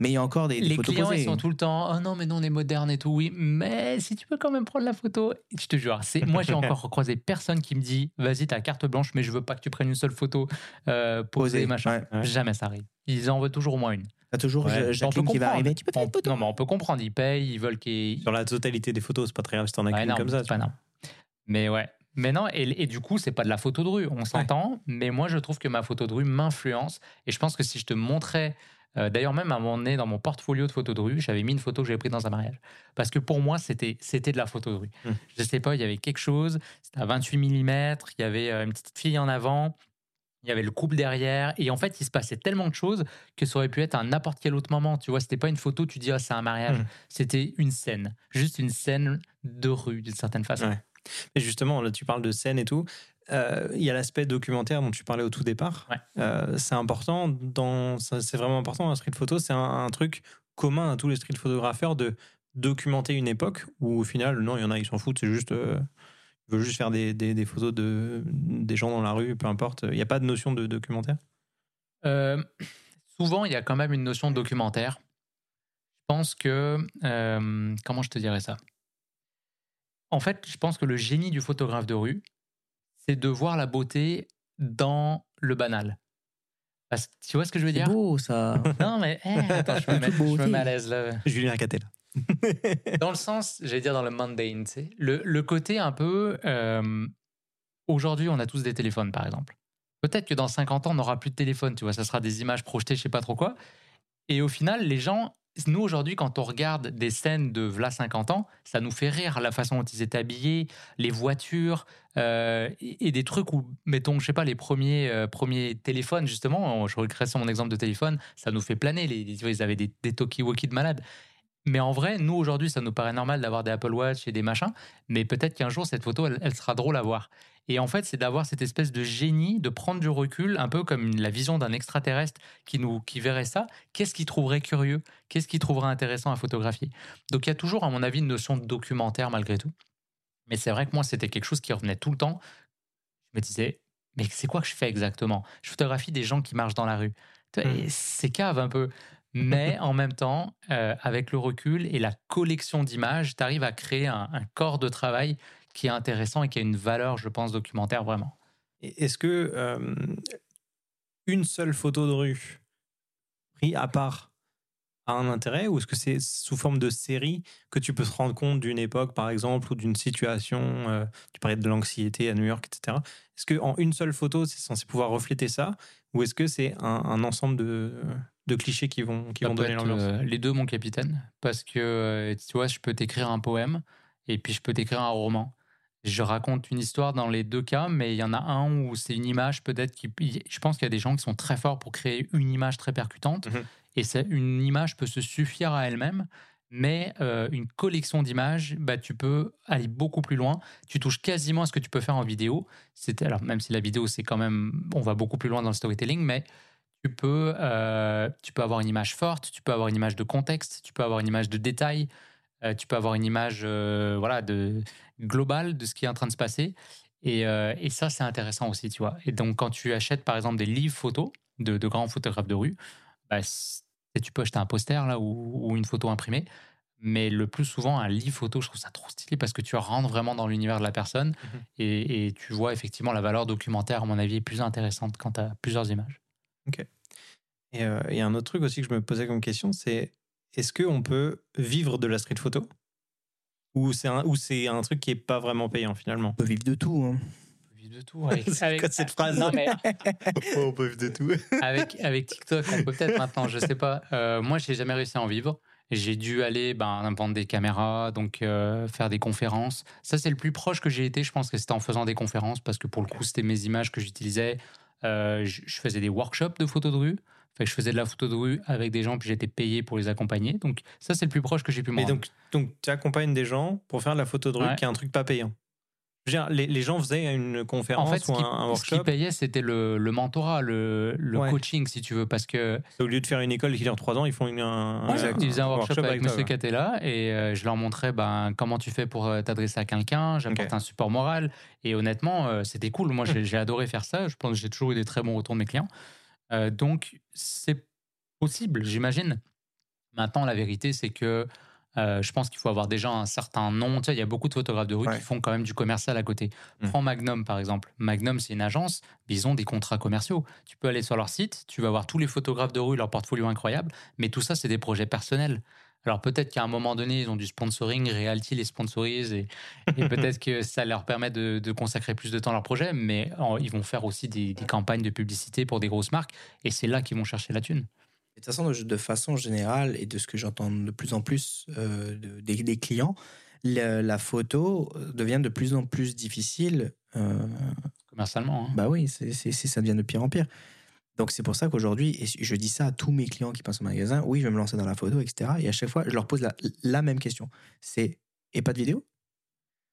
Mais il y a encore des, des les photos clients, posées. ils sont tout le temps, oh non, mais non, on est moderne et tout, oui, mais si tu peux quand même prendre la photo, je te jure, c'est, moi j'ai encore croisé personne qui me dit, vas-y, t'as carte blanche, mais je veux pas que tu prennes une seule photo euh, posée, machin. ouais. Ouais. Jamais ça arrive. Ils en veulent toujours au moins une. T'as toujours Ouais. Ja- On peut Jacqueline qui va comprendre. arriver. Tu peux faire On- une photo non, mais on peut comprendre, ils payent, ils veulent qu'ils. Sur la totalité des photos, c'est pas très grave si t'en as Ouais, qu'une comme ça. pas non. Mais ouais. Mais non, et, et du coup, c'est pas de la photo de rue, on s'entend, mais moi je trouve que ma photo de rue m'influence. Et je pense que si je te montrais, euh, d'ailleurs, même à un moment donné, dans mon portfolio de photos de rue, j'avais mis une photo que j'avais prise dans un mariage. Parce que pour moi, c'était c'était de la photo de rue. Hmm. Je sais pas, il y avait quelque chose, c'était à 28 mm, il y avait euh, une petite fille en avant. Il y avait le couple derrière. Et en fait, il se passait tellement de choses que ça aurait pu être à n'importe quel autre moment. Tu vois, c'était pas une photo, tu dis, ah, c'est un mariage. Mhm. C'était une scène. Juste une scène de rue, d'une certaine façon. Ouais. Et justement, là, tu parles de scène et tout. Euh, Il y a l'aspect documentaire dont tu parlais au tout départ. Ouais. Euh, c'est important, dans, c'est vraiment important dans la street photo. C'est un, un truc commun à tous les street photographeurs de documenter une époque où au final, non, il y en a, ils s'en foutent. C'est juste, euh, ils veulent juste faire des, des, des photos de, des gens dans la rue, peu importe. Il n'y a pas de notion de documentaire? Souvent, il y a quand même une notion de documentaire. Je pense que. comment je te dirais ça? En fait, je pense que le génie du photographe de rue, c'est de voir la beauté dans le banal. Parce tu vois ce que je veux C'est dire? beau ça. Non, mais eh, attends, je me mets, Toute je me mets à l'aise là. Julien Cattel. Dans le sens, j'allais dire dans le mundane, tu sais. Le, le côté un peu. euh, Aujourd'hui, on a tous des téléphones, par exemple. Peut-être que dans 50 ans, on n'aura plus de téléphone, tu vois. Ça sera des images projetées, je sais pas trop quoi. Et au final, les gens. Nous, aujourd'hui, quand on regarde des scènes de V'là 50 ans, ça nous fait rire la façon dont ils étaient habillés, les voitures, euh, et, des trucs où, mettons, je sais pas, les premiers, euh, premiers téléphones, justement, je recrée sur mon exemple de téléphone, ça nous fait planer. Les- ils avaient des, des talkie-walkie de malades. Mais en vrai, nous aujourd'hui, ça nous paraît normal d'avoir des Apple Watch et des machins, mais peut-être qu'un jour, cette photo, elle, elle sera drôle à voir. Et en fait, c'est d'avoir cette espèce de génie, de prendre du recul, un peu comme la vision d'un extraterrestre qui, nous, qui verrait ça. Qu'est-ce qu'il trouverait curieux? Qu'est-ce qu'il trouverait intéressant à photographier? Donc il y a toujours, à mon avis, une notion de documentaire malgré tout. Mais c'est vrai que moi, c'était quelque chose qui revenait tout le temps. Je me disais, mais c'est quoi que je fais exactement? Je photographie des gens qui marchent dans la rue. Mm. et C'est cave un peu. Mais en même temps, euh, avec le recul et la collection d'images, tu arrives à créer un, un corps de travail qui est intéressant et qui a une valeur, je pense, documentaire vraiment. Est-ce que euh, une seule photo de rue prise à part a un intérêt ou est-ce que c'est sous forme de série que tu peux te rendre compte d'une époque, par exemple, ou d'une situation euh, Tu parlais de l'anxiété à New York, etc. Est-ce qu'en une seule photo, c'est censé pouvoir refléter ça ou est-ce que c'est un, un ensemble de, de clichés qui vont, qui Ça vont donner l'ambiance euh, les deux, mon capitaine, parce que euh, tu vois, je peux t'écrire un poème et puis je peux t'écrire un roman. Je raconte une histoire dans les deux cas, mais il y en a un où c'est une image peut-être qui. Je pense qu'il y a des gens qui sont très forts pour créer une image très percutante, Mhm. et c'est une image peut se suffire à elle-même. Mais euh, une collection d'images, bah, tu peux aller beaucoup plus loin. Tu touches quasiment à ce que tu peux faire en vidéo. C'était alors même si la vidéo c'est quand même, on va beaucoup plus loin dans le storytelling, mais tu peux, euh, tu peux avoir une image forte, tu peux avoir une image de contexte, tu peux avoir une image de détail, euh, tu peux avoir une image euh, voilà, de, globale de ce qui est en train de se passer. Et, et ça, c'est intéressant aussi, tu vois. Et donc, quand tu achètes, par exemple, des livres photos de, de grands photographes de rue, bah, tu peux acheter un poster là, ou, ou une photo imprimée. Mais le plus souvent, un livre photo, je trouve ça trop stylé parce que tu rentres vraiment dans l'univers de la personne Mhm. et, et tu vois effectivement la valeur documentaire, à mon avis, est plus intéressante quand tu as plusieurs images. Et euh, il y a un autre truc aussi que je me posais comme question, c'est est-ce qu'on peut vivre de la street photo? Ou c'est un, ou c'est un truc qui est pas vraiment payant finalement? On peut vivre de tout. hein. Vivre de tout avec, C'est avec- quoi cette phrase? Non, mais On peut vivre de tout? avec, avec TikTok, on peut peut-être maintenant, je sais pas. Euh, moi, j'ai jamais réussi à en vivre. J'ai dû aller ben, vendre des caméras, donc euh, faire des conférences. Ça, c'est le plus proche que j'ai été. Je pense que c'était en faisant des conférences parce que pour le coup, c'était mes images que j'utilisais. Euh, je je faisais des workshops de photos de rue. Je faisais de la photo de rue avec des gens, puis j'étais payé pour les accompagner. Donc, ça, c'est le plus proche que j'ai pu me Mais rendre. donc, donc tu accompagnes des gens pour faire de la photo de rue Ouais. qui est un truc pas payant. Dire, les, les gens faisaient une conférence en fait, ou qui, un, un ce qui workshop. payait, c'était le, le mentorat, le, le Ouais. coaching, si tu veux, parce que Au lieu de faire une école qui dure trois ans, ils font une, un, Ouais, un- ils faisaient un workshop, avec, toi, Monsieur. Catella et euh, je leur montrais ben, comment tu fais pour euh, t'adresser à quelqu'un. J'apporte Ok. un support moral et honnêtement, euh, c'était cool. Moi, j'ai j'ai adoré faire ça. Je pense que j'ai toujours eu des très bons retours de mes clients. Euh, donc, c'est possible, j'imagine. Maintenant, la vérité, c'est que euh, je pense qu'il faut avoir déjà un certain nom. Tu sais, il y a beaucoup de photographes de rue Ouais. qui font quand même du commercial à côté. Mm. Prends Magnum, par exemple. Magnum, c'est une agence, mais ils ont des contrats commerciaux. Tu peux aller sur leur site, tu vas voir tous les photographes de rue, leur portfolio incroyable, mais tout ça, c'est des projets personnels. Alors peut-être qu'à un moment donné, ils ont du sponsoring, Realty les sponsorise et, et peut-être que ça leur permet de, de consacrer plus de temps à leur projet, mais en- ils vont faire aussi des, des campagnes de publicité pour des grosses marques et c'est là qu'ils vont chercher la thune. De toute façon, de, façon générale, et de ce que j'entends de plus en plus euh, de- des, des clients, la photo devient de plus en plus difficile. euh, commercialement. hein. bah oui, c'est, c'est- c'est- ça devient de pire en pire. Donc c'est pour ça qu'aujourd'hui, et je dis ça à tous mes clients qui passent au magasin, oui, je vais me lancer dans la photo, etc. Et à chaque fois, je leur pose la, la même question. C'est, et pas de vidéo?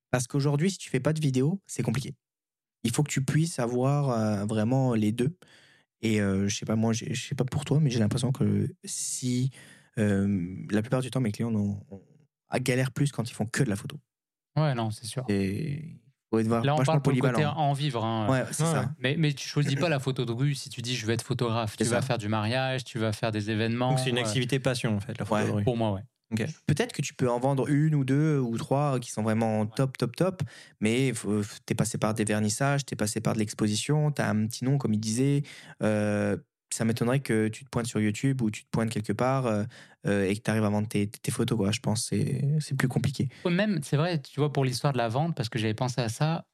Parce qu'aujourd'hui, si tu fais pas de vidéo, c'est compliqué. Il faut que tu puisses avoir euh, vraiment les deux. Et euh, je sais pas, moi, je sais pas pour toi, mais j'ai l'impression que si euh, la plupart du temps, mes clients ont, ont- galèrent plus quand ils font que de la photo. Ouais, non, c'est sûr. Et faut être Là, on parle pour le côté polyvalent. en vivre. hein. Ouais, c'est Ouais, ça. Mais, mais tu choisis pas la photo de rue si tu dis je vais être photographe. Tu vas faire du mariage, tu vas faire des événements. Donc c'est une euh, activité passion en fait, la photo Ouais. de rue. Pour moi, ouais. Peut-être que tu peux en vendre une ou deux ou trois qui sont vraiment top, top, top, mais tu es passé par des vernissages, tu es passé par de l'exposition, tu as un petit nom, comme il disait. Euh, ça m'étonnerait que tu te pointes sur YouTube ou tu te pointes quelque part euh, euh, et que tu arrives à vendre tes, tes photos. Quoi. Je pense que c'est- c'est plus compliqué. Même, c'est vrai, tu vois, pour l'histoire de la vente, parce que j'avais pensé à ça,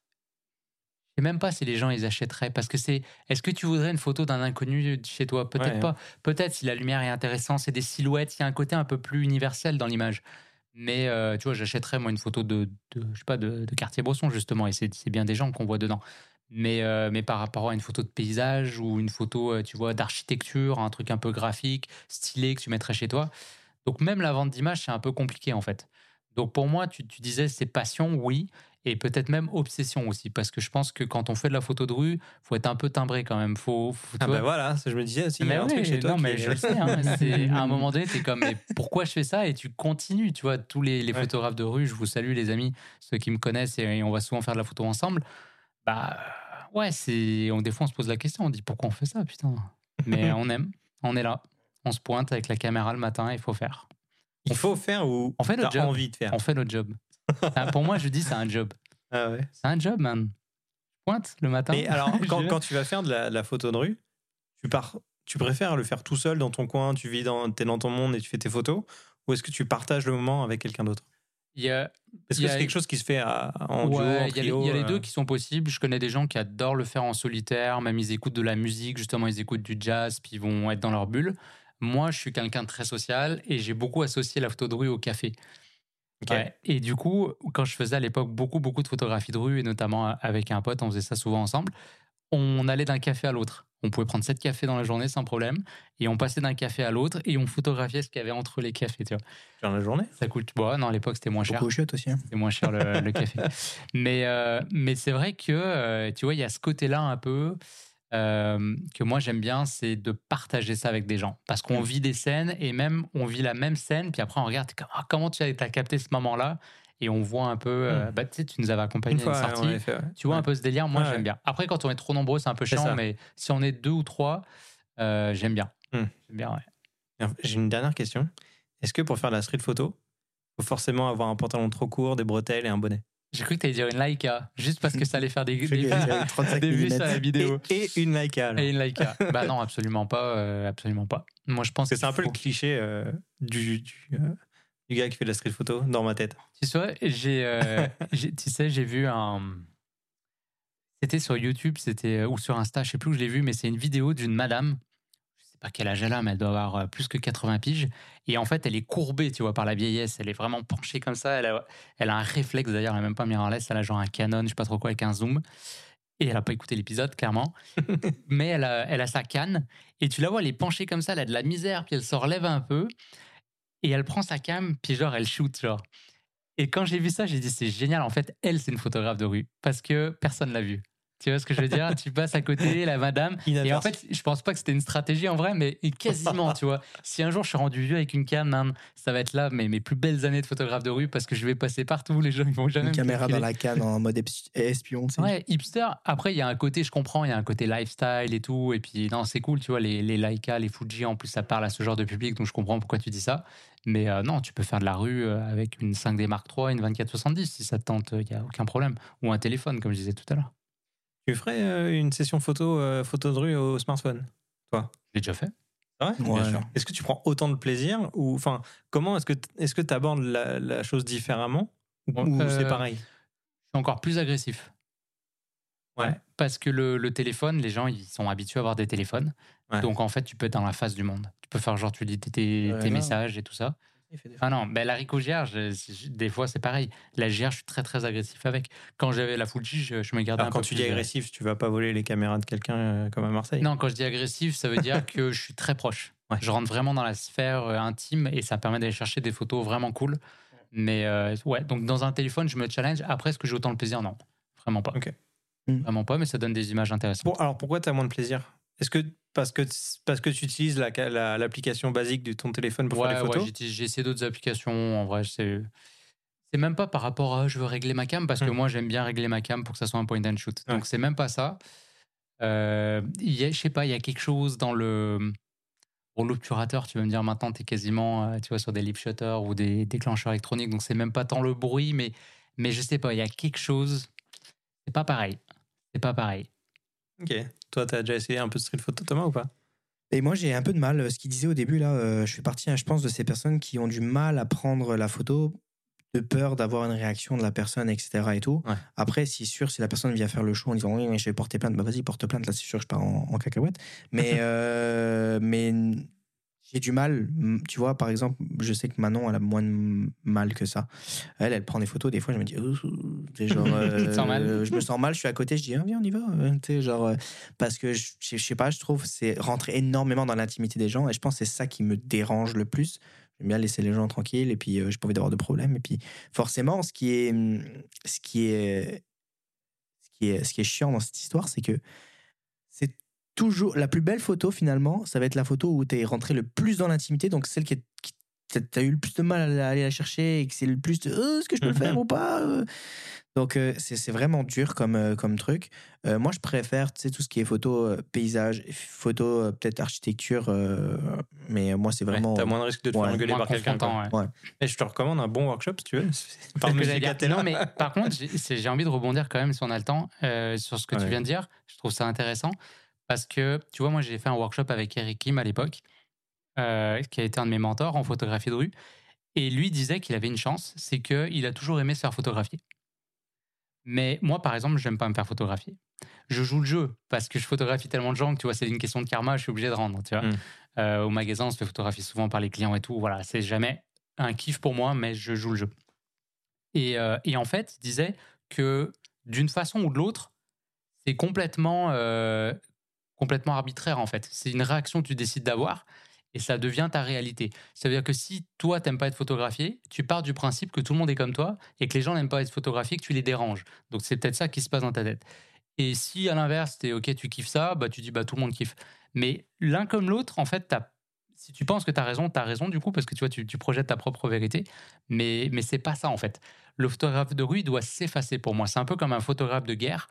sais même pas si les gens ils achèteraient. Parce que c'est. Est-ce que tu voudrais une photo d'un inconnu chez toi? Peut-être Ouais. pas. Peut-être si la lumière est intéressante, c'est des silhouettes, il y a un côté un peu plus universel dans l'image. Mais euh, tu vois, j'achèterais moi une photo de, de, je sais pas, de, de Cartier-Bresson, justement, et c'est c'est bien des gens qu'on voit dedans. Mais, euh, mais par rapport à une photo de paysage ou une photo, euh, tu vois, d'architecture, un truc un peu graphique, stylé que tu mettrais chez toi, Donc même la vente d'images, c'est un peu compliqué en fait. Donc pour moi, tu, tu disais c'est passion, oui, et peut-être même obsession aussi, parce que je pense que quand on fait de la photo de rue, faut être un peu timbré quand même. Faut, faut- Ah ben voilà, je me disais, s'il y a un oui, truc chez toi non, mais est- je le sais. hein, à un moment donné, tu es comme, mais pourquoi je fais ça? Et tu continues. Tu vois, tous les, les Ouais. photographes de rue, je vous salue, les amis, ceux qui me connaissent, et, et on va souvent faire de la photo ensemble. Bah, ouais, c'est. on- Des fois, on se pose la question, on dit pourquoi on fait ça, putain? Mais on aime, on est là. On se pointe avec la caméra le matin, il faut faire. Il faut faire ou On fait notre job. envie de faire? On fait notre job. Pour moi, je dis, c'est un job. Ah ouais. C'est un job, man. Pointe le matin. Mais alors, quand, tu vas faire de la, de la photo de rue, tu pars, tu préfères le faire tout seul dans ton coin, tu vis dans, es dans ton monde et tu fais tes photos, ou est-ce que tu partages le moment avec quelqu'un d'autre? Il y a, Est-ce que c'est quelque chose qui se fait à- en duo, Ouais, en il y, y a les euh, deux qui sont possibles. Je connais des gens qui adorent le faire en solitaire, même ils écoutent de la musique, justement, ils écoutent du jazz, puis ils vont être dans leur bulle. Moi, je suis quelqu'un de très social et j'ai beaucoup associé la photo de rue au café. Ouais. Et du coup, quand je faisais à l'époque beaucoup, beaucoup de photographies de rue, et notamment avec un pote, on faisait ça souvent ensemble, on allait d'un café à l'autre. On pouvait prendre sept cafés dans la journée sans problème, et on passait d'un café à l'autre, et on photographiait ce qu'il y avait entre les cafés. Tu vois. Dans la journée? Ça coûte. Bon, non, à l'époque, c'était moins cher. Beaucoup chiottes aussi. hein. C'est moins cher le, le café. Mais, euh, mais c'est vrai que, euh, tu vois, il y a ce côté-là un peu euh, que moi j'aime bien, c'est de partager ça avec des gens. Parce qu'on vit des scènes et même on vit la même scène, puis après on regarde comme, Ah, comment tu as, capté ce moment-là? Et on voit un peu. euh, bah, tu sais, tu nous avais accompagné. Une à une fois, sortie. fait, ouais. Tu vois Ouais. un peu ce délire, moi Ouais, j'aime bien. Après, quand on est trop nombreux, c'est un peu chiant, ça. mais si on est deux ou trois, euh, j'aime bien. Mm. J'aime bien, ouais. J'ai une dernière question. Est-ce que pour faire de la street photo, il faut forcément avoir un pantalon trop court, des bretelles et un bonnet? J'ai cru que tu allais dire une Leica, juste parce que ça allait faire des, sais des, 35 des vues sur la vidéo. et, et une Leica. alors. Et une Leica. bah non, absolument pas. euh, absolument pas. Moi, je pense que c'est un peu le cliché euh, du, du, euh, du gars qui fait de la street photo dans ma tête. Tu sais, j'ai, euh, tu sais, j'ai vu un. C'était sur YouTube, c'était euh, ou sur Insta, je sais plus où je l'ai vu, mais c'est une vidéo d'une madame. Sais pas quel âge elle a, mais elle doit avoir euh, plus que 80 piges. Et en fait, elle est courbée, tu vois, par la vieillesse. Elle est vraiment penchée comme ça. Elle a, elle a un réflexe d'ailleurs, elle n'a même pas mirrorless. Elle a genre un Canon, je sais pas trop quoi, avec un zoom. Et elle a pas écouté l'épisode, clairement. mais elle a, elle a sa canne. Et tu la vois, elle est penchée comme ça, elle a de la misère, puis elle se relève un peu. Et elle prend sa cam, puis genre, elle shoot, genre. Et quand j'ai vu ça, j'ai dit, c'est génial. En fait, elle, c'est une photographe de rue. Parce que personne l'a vue. Tu vois ce que je veux dire? Tu passes à côté, la madame. Et en fait, je pense pas que c'était une stratégie en vrai, mais quasiment, tu vois. Si un jour je suis rendu vieux avec une cam, ça va être là mes, mes plus belles années de photographe de rue parce que je vais passer partout. Les gens, ils vont jamais Une me caméra dans la canne en mode espion. tu sais. Ouais, hipster. Après, il y a un côté, je comprends, il y a un côté lifestyle et tout. Et puis, non, c'est cool, tu vois, les, les Leica, les Fuji, en plus, ça parle à ce genre de public, donc je comprends pourquoi tu dis ça. Mais euh, non, tu peux faire de la rue euh, avec une 5D Mark III, une 2470, si ça te tente, il n'y a aucun problème. Ou un téléphone, comme je disais tout à l'heure. Tu ferais euh, une session photo, euh, photo de rue au smartphone J'ai déjà fait. Ouais, Ouais. bien sûr. Est-ce que tu prends autant de plaisir ou enfin comment est-ce que est-ce que tu abordes la, la chose différemment ou, Bon, ou euh, c'est pareil? Je suis encore plus agressif. Ouais. Parce que le, le téléphone, les gens, ils sont habitués à avoir des téléphones. Ouais. Donc, en fait, tu peux être dans la face du monde. Tu peux faire genre, tu lis tes, tes- Ouais, tes là. messages et tout ça. Ah non, ben la Ricoh GR, je- je- des fois, c'est pareil. La GR, je suis très, très agressif avec. Quand j'avais la Fuji, je, je me gardais Alors un quand peu tu plus dis agressif, tu vas pas voler les caméras de quelqu'un euh, comme à Marseille? Non, quand je dis agressif, ça veut dire que je suis très proche. Ouais. Je rentre vraiment dans la sphère euh, intime et ça permet d'aller chercher des photos vraiment cool. Mais euh, ouais, donc dans un téléphone, je me challenge. Après, est-ce que j'ai autant de plaisir? Non, vraiment pas. Ok. Mm. Vraiment pas, mais ça donne des images intéressantes. Bon, alors pourquoi tu as moins de plaisir? Est-ce que parce que parce que tu utilises la- la- l'application basique de ton téléphone pour ouais, faire les ouais, photos j'ai- j'ai essayé d'autres applications. En vrai, c'est. C'est même pas par rapport à je veux régler ma cam, parce que Mm. moi j'aime bien régler ma cam pour que ça soit un point and shoot. Donc Ouais. c'est même pas ça. Euh, y a- je sais pas, il y a quelque chose dans le. Pour l'obturateur, tu vas me dire maintenant, tu es quasiment euh, tu vois, sur des lip shutters ou des déclencheurs électroniques, donc c'est même pas tant le bruit, mais, mais je sais pas, il y a quelque chose. C'est pas pareil. C'est pas pareil. Ok. Toi, tu as déjà essayé un peu de street photo, Thomas, ou pas? Et moi, j'ai un peu de mal. Ce qu'il disait au début, là, euh, je fais partie, hein, je pense, de ces personnes qui ont du mal à prendre la photo de peur d'avoir une réaction de la personne, etc. Et tout. Ouais. Après, c'est sûr, si la personne vient faire le show en disant oui, mais je vais porter plainte, bah vas-y, porte plainte. Là, c'est sûr que je pars en, en cacahuète. Mais, euh, mais j'ai du mal. Tu vois, par exemple, je sais que Manon, elle a moins de mal que ça. Elle, elle prend des photos. Des fois, je me dis, genre, mal euh, je me sens mal. Je suis à côté, je dis, ah, viens, on y va. Euh, genre, euh, parce que je, je sais pas, je trouve c'est rentrer énormément dans l'intimité des gens et je pense que c'est ça qui me dérange le plus. J'aime bien laisser les gens tranquilles et puis euh, j'ai pas envie d'avoir de problème. Et puis forcément, ce qui est, ce qui est, ce qui est, ce qui est chiant dans cette histoire, c'est que toujours la plus belle photo finalement. Ça va être la photo où tu es rentré le plus dans l'intimité, donc celle qui, est, qui t'as eu le plus de mal à aller la chercher et que c'est le plus de Euh, est-ce que je peux le faire ou pas euh donc euh, c'est vraiment dur comme, euh, comme truc. Euh, moi je préfère tu sais, tout ce qui est photo euh, paysage, photo euh, peut-être architecture, euh, mais moi c'est Ouais, vraiment... T'as moins de risque de te Ouais. faire engueuler par quelqu'un. ouais. Et je te recommande un bon workshop si tu veux. Par que. Non, mais par contre, j'ai envie de rebondir quand même si on a le temps euh, sur ce que tu Ouais. viens de dire. Je trouve ça intéressant parce que, tu vois, moi, j'ai fait un workshop avec Eric Kim à l'époque, euh, qui a été un de mes mentors en photographie de rue. Et lui disait qu'il avait une chance, c'est qu'il a toujours aimé se faire photographier. Mais moi, par exemple, j'aime pas me faire photographier. Je joue le jeu parce que je photographie tellement de gens que tu vois, c'est une question de karma, je suis obligé de rendre. Tu vois. Mm. Euh, au magasin, on se fait photographier souvent par les clients et tout. Voilà, c'est jamais un kiff pour moi, mais je joue le jeu. Et, euh, et en fait, il disait que d'une façon ou de l'autre, c'est complètement, euh, complètement arbitraire en fait. C'est une réaction que tu décides d'avoir et ça devient ta réalité. Ça veut dire que si toi, t'aimes pas être photographié, tu pars du principe que tout le monde est comme toi et que les gens n'aiment pas être photographiés, que tu les déranges. Donc c'est peut-être ça qui se passe dans ta tête. Et si à l'inverse, es ok, tu kiffes ça, bah tu dis bah tout le monde kiffe. Mais l'un comme l'autre, en fait, si tu penses que tu as raison, tu as raison du coup, parce que tu vois, tu, tu projettes ta propre vérité. Mais, mais c'est pas ça en fait. Le photographe de rue il doit s'effacer pour moi. C'est un peu comme un photographe de guerre.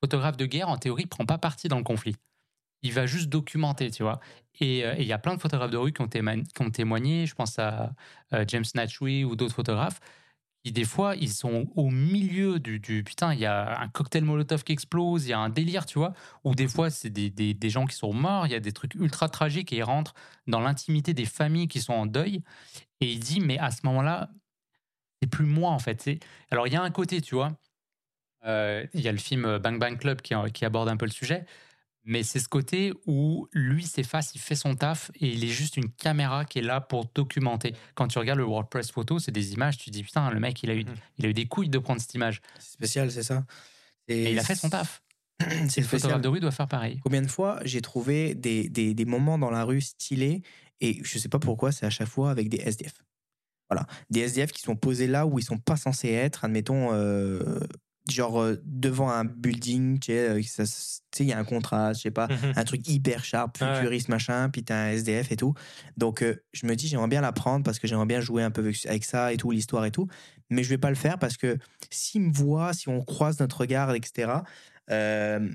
Photographe de guerre, en théorie, prend pas parti dans le conflit. Il va juste documenter, tu vois. Et euh, et il y a plein de photographes de rue qui ont, témoigné. Je pense à euh, James Natchui ou d'autres photographes qui, des fois, ils sont au milieu du, putain, il y a un cocktail Molotov qui explose, il y a un délire, tu vois. Ou des fois, c'est des, des- des gens qui sont morts, il y a des trucs ultra tragiques et ils rentrent dans l'intimité des familles qui sont en deuil. Et il dit, mais à ce moment-là, c'est plus moi, en fait. Alors, il y a un côté, tu vois. euh, Il y a le film Bang Bang Club qui aborde un peu le sujet. Mais c'est ce côté où lui s'efface, il fait son taf et il est juste une caméra qui est là pour documenter. Quand tu regardes le WordPress photo, c'est des images, tu te dis putain, le mec, il a eu, Mhm. il a eu des couilles de prendre cette image. C'est spécial, c'est ça. Et il a fait son taf. C'est Le photographe de rue doit faire pareil. Combien de fois j'ai trouvé des, des, des moments dans la rue stylés et je sais pas pourquoi, c'est à chaque fois avec des SDF. Voilà, des SDF qui sont posés là où ils sont pas censés être, admettons, euh, genre euh, devant un building, tu sais, euh, tu sais, il y a un contraste, je sais pas, Mhm. un truc hyper sharp, Ouais. futuriste, machin, puis t'as un SDF et tout. Donc, euh, je me dis, j'aimerais bien l'apprendre parce que j'aimerais bien jouer un peu avec- avec ça et tout, l'histoire et tout. Mais je vais pas le faire parce que s'il me voit, si on croise notre regard, etc., euh,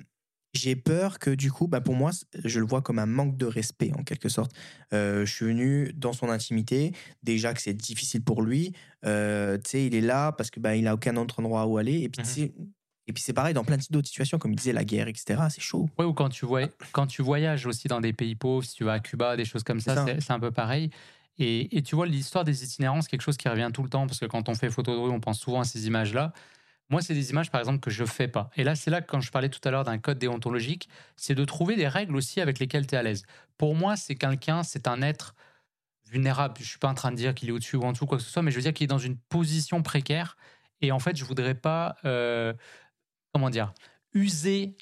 j'ai peur que du coup, bah, pour moi, je le vois comme un manque de respect en quelque sorte. Euh, je suis venu dans son intimité, déjà que c'est difficile pour lui. Euh, tu sais, il est là parce que bah, il a aucun autre endroit où aller. Et puis, sais, et puis c'est pareil dans plein d'autres situations, comme il disait, la guerre, etc. C'est chaud. Ouais, ou quand tu, voy- quand tu voyages aussi dans des pays pauvres, si tu vas à Cuba, des choses comme ça, C'est un peu pareil. Et, et tu vois, l'histoire des itinérants, c'est quelque chose qui revient tout le temps, parce que quand on fait photo de rue, on pense souvent à ces images-là. Moi, c'est des images, par exemple, que je fais pas. Et là, c'est là que quand je parlais tout à l'heure d'un code déontologique, c'est de trouver des règles aussi avec lesquelles tu es à l'aise. Pour moi, c'est quelqu'un, c'est un être vulnérable. Je suis pas en train de dire qu'il est au-dessus ou en dessous, quoi que ce soit, mais je veux dire qu'il est dans une position précaire. Et en fait, je voudrais pas, euh, comment dire, user.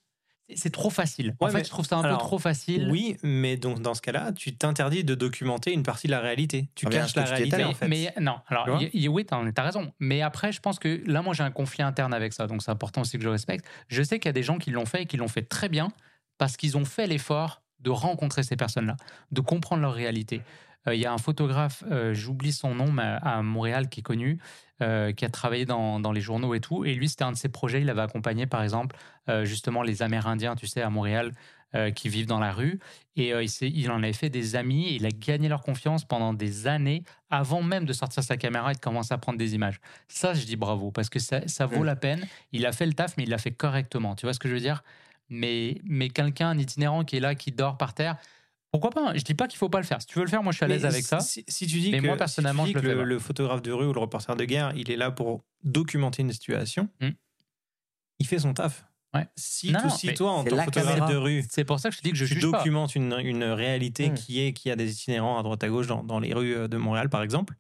C'est- trop facile. en fait, mais je trouve ça un alors, peu trop facile. Oui, mais donc dans ce cas-là, tu t'interdis de documenter une partie de la réalité. Tu Ah, caches la tu réalité en mais, fait. mais non, Tu alors vois y- y- oui, t'as as raison. Mais après, je pense que là, moi, j'ai un conflit interne avec ça, donc c'est important aussi que je respecte. Je sais qu'il y a des gens qui l'ont fait et qui l'ont fait très bien parce qu'ils ont fait l'effort de rencontrer ces personnes-là, de comprendre leur réalité. Euh, Il y a un photographe, euh, j'oublie son nom, mais à Montréal, qui est connu, euh, qui a travaillé dans, dans les journaux et tout. Et lui, c'était un de ses projets. Il avait accompagné, par exemple, euh, justement les Amérindiens, tu sais, à Montréal, euh, qui vivent dans la rue. Et il, en avait fait des amis. Et il a gagné leur confiance pendant des années avant même de sortir sa caméra et de commencer à prendre des images. Ça, je dis bravo parce que ça, ça vaut Mm. la peine. Il a fait le taf, mais il l'a fait correctement. Tu vois ce que je veux dire? Mais, mais quelqu'un, un itinérant qui est là, qui dort par terre, pourquoi pas hein? Je dis pas qu'il faut pas le faire. Si tu veux le faire, moi, je suis à l'aise avec ça. Si, si tu dis Mais que, moi, si tu personnellement, dis je le que fais le, pas. le photographe de rue ou le reporter de guerre, il est là pour documenter une situation, Hmm. il fait son taf. Ouais. Si, Non, toi- si en c'est tant que la photographe caméra. de rue, C'est pour ça que je te dis que je tu juge pas. documentes une, une réalité Hmm. qui est qu'il y a des itinérants à droite à gauche dans, dans les rues euh, de Montréal, par exemple,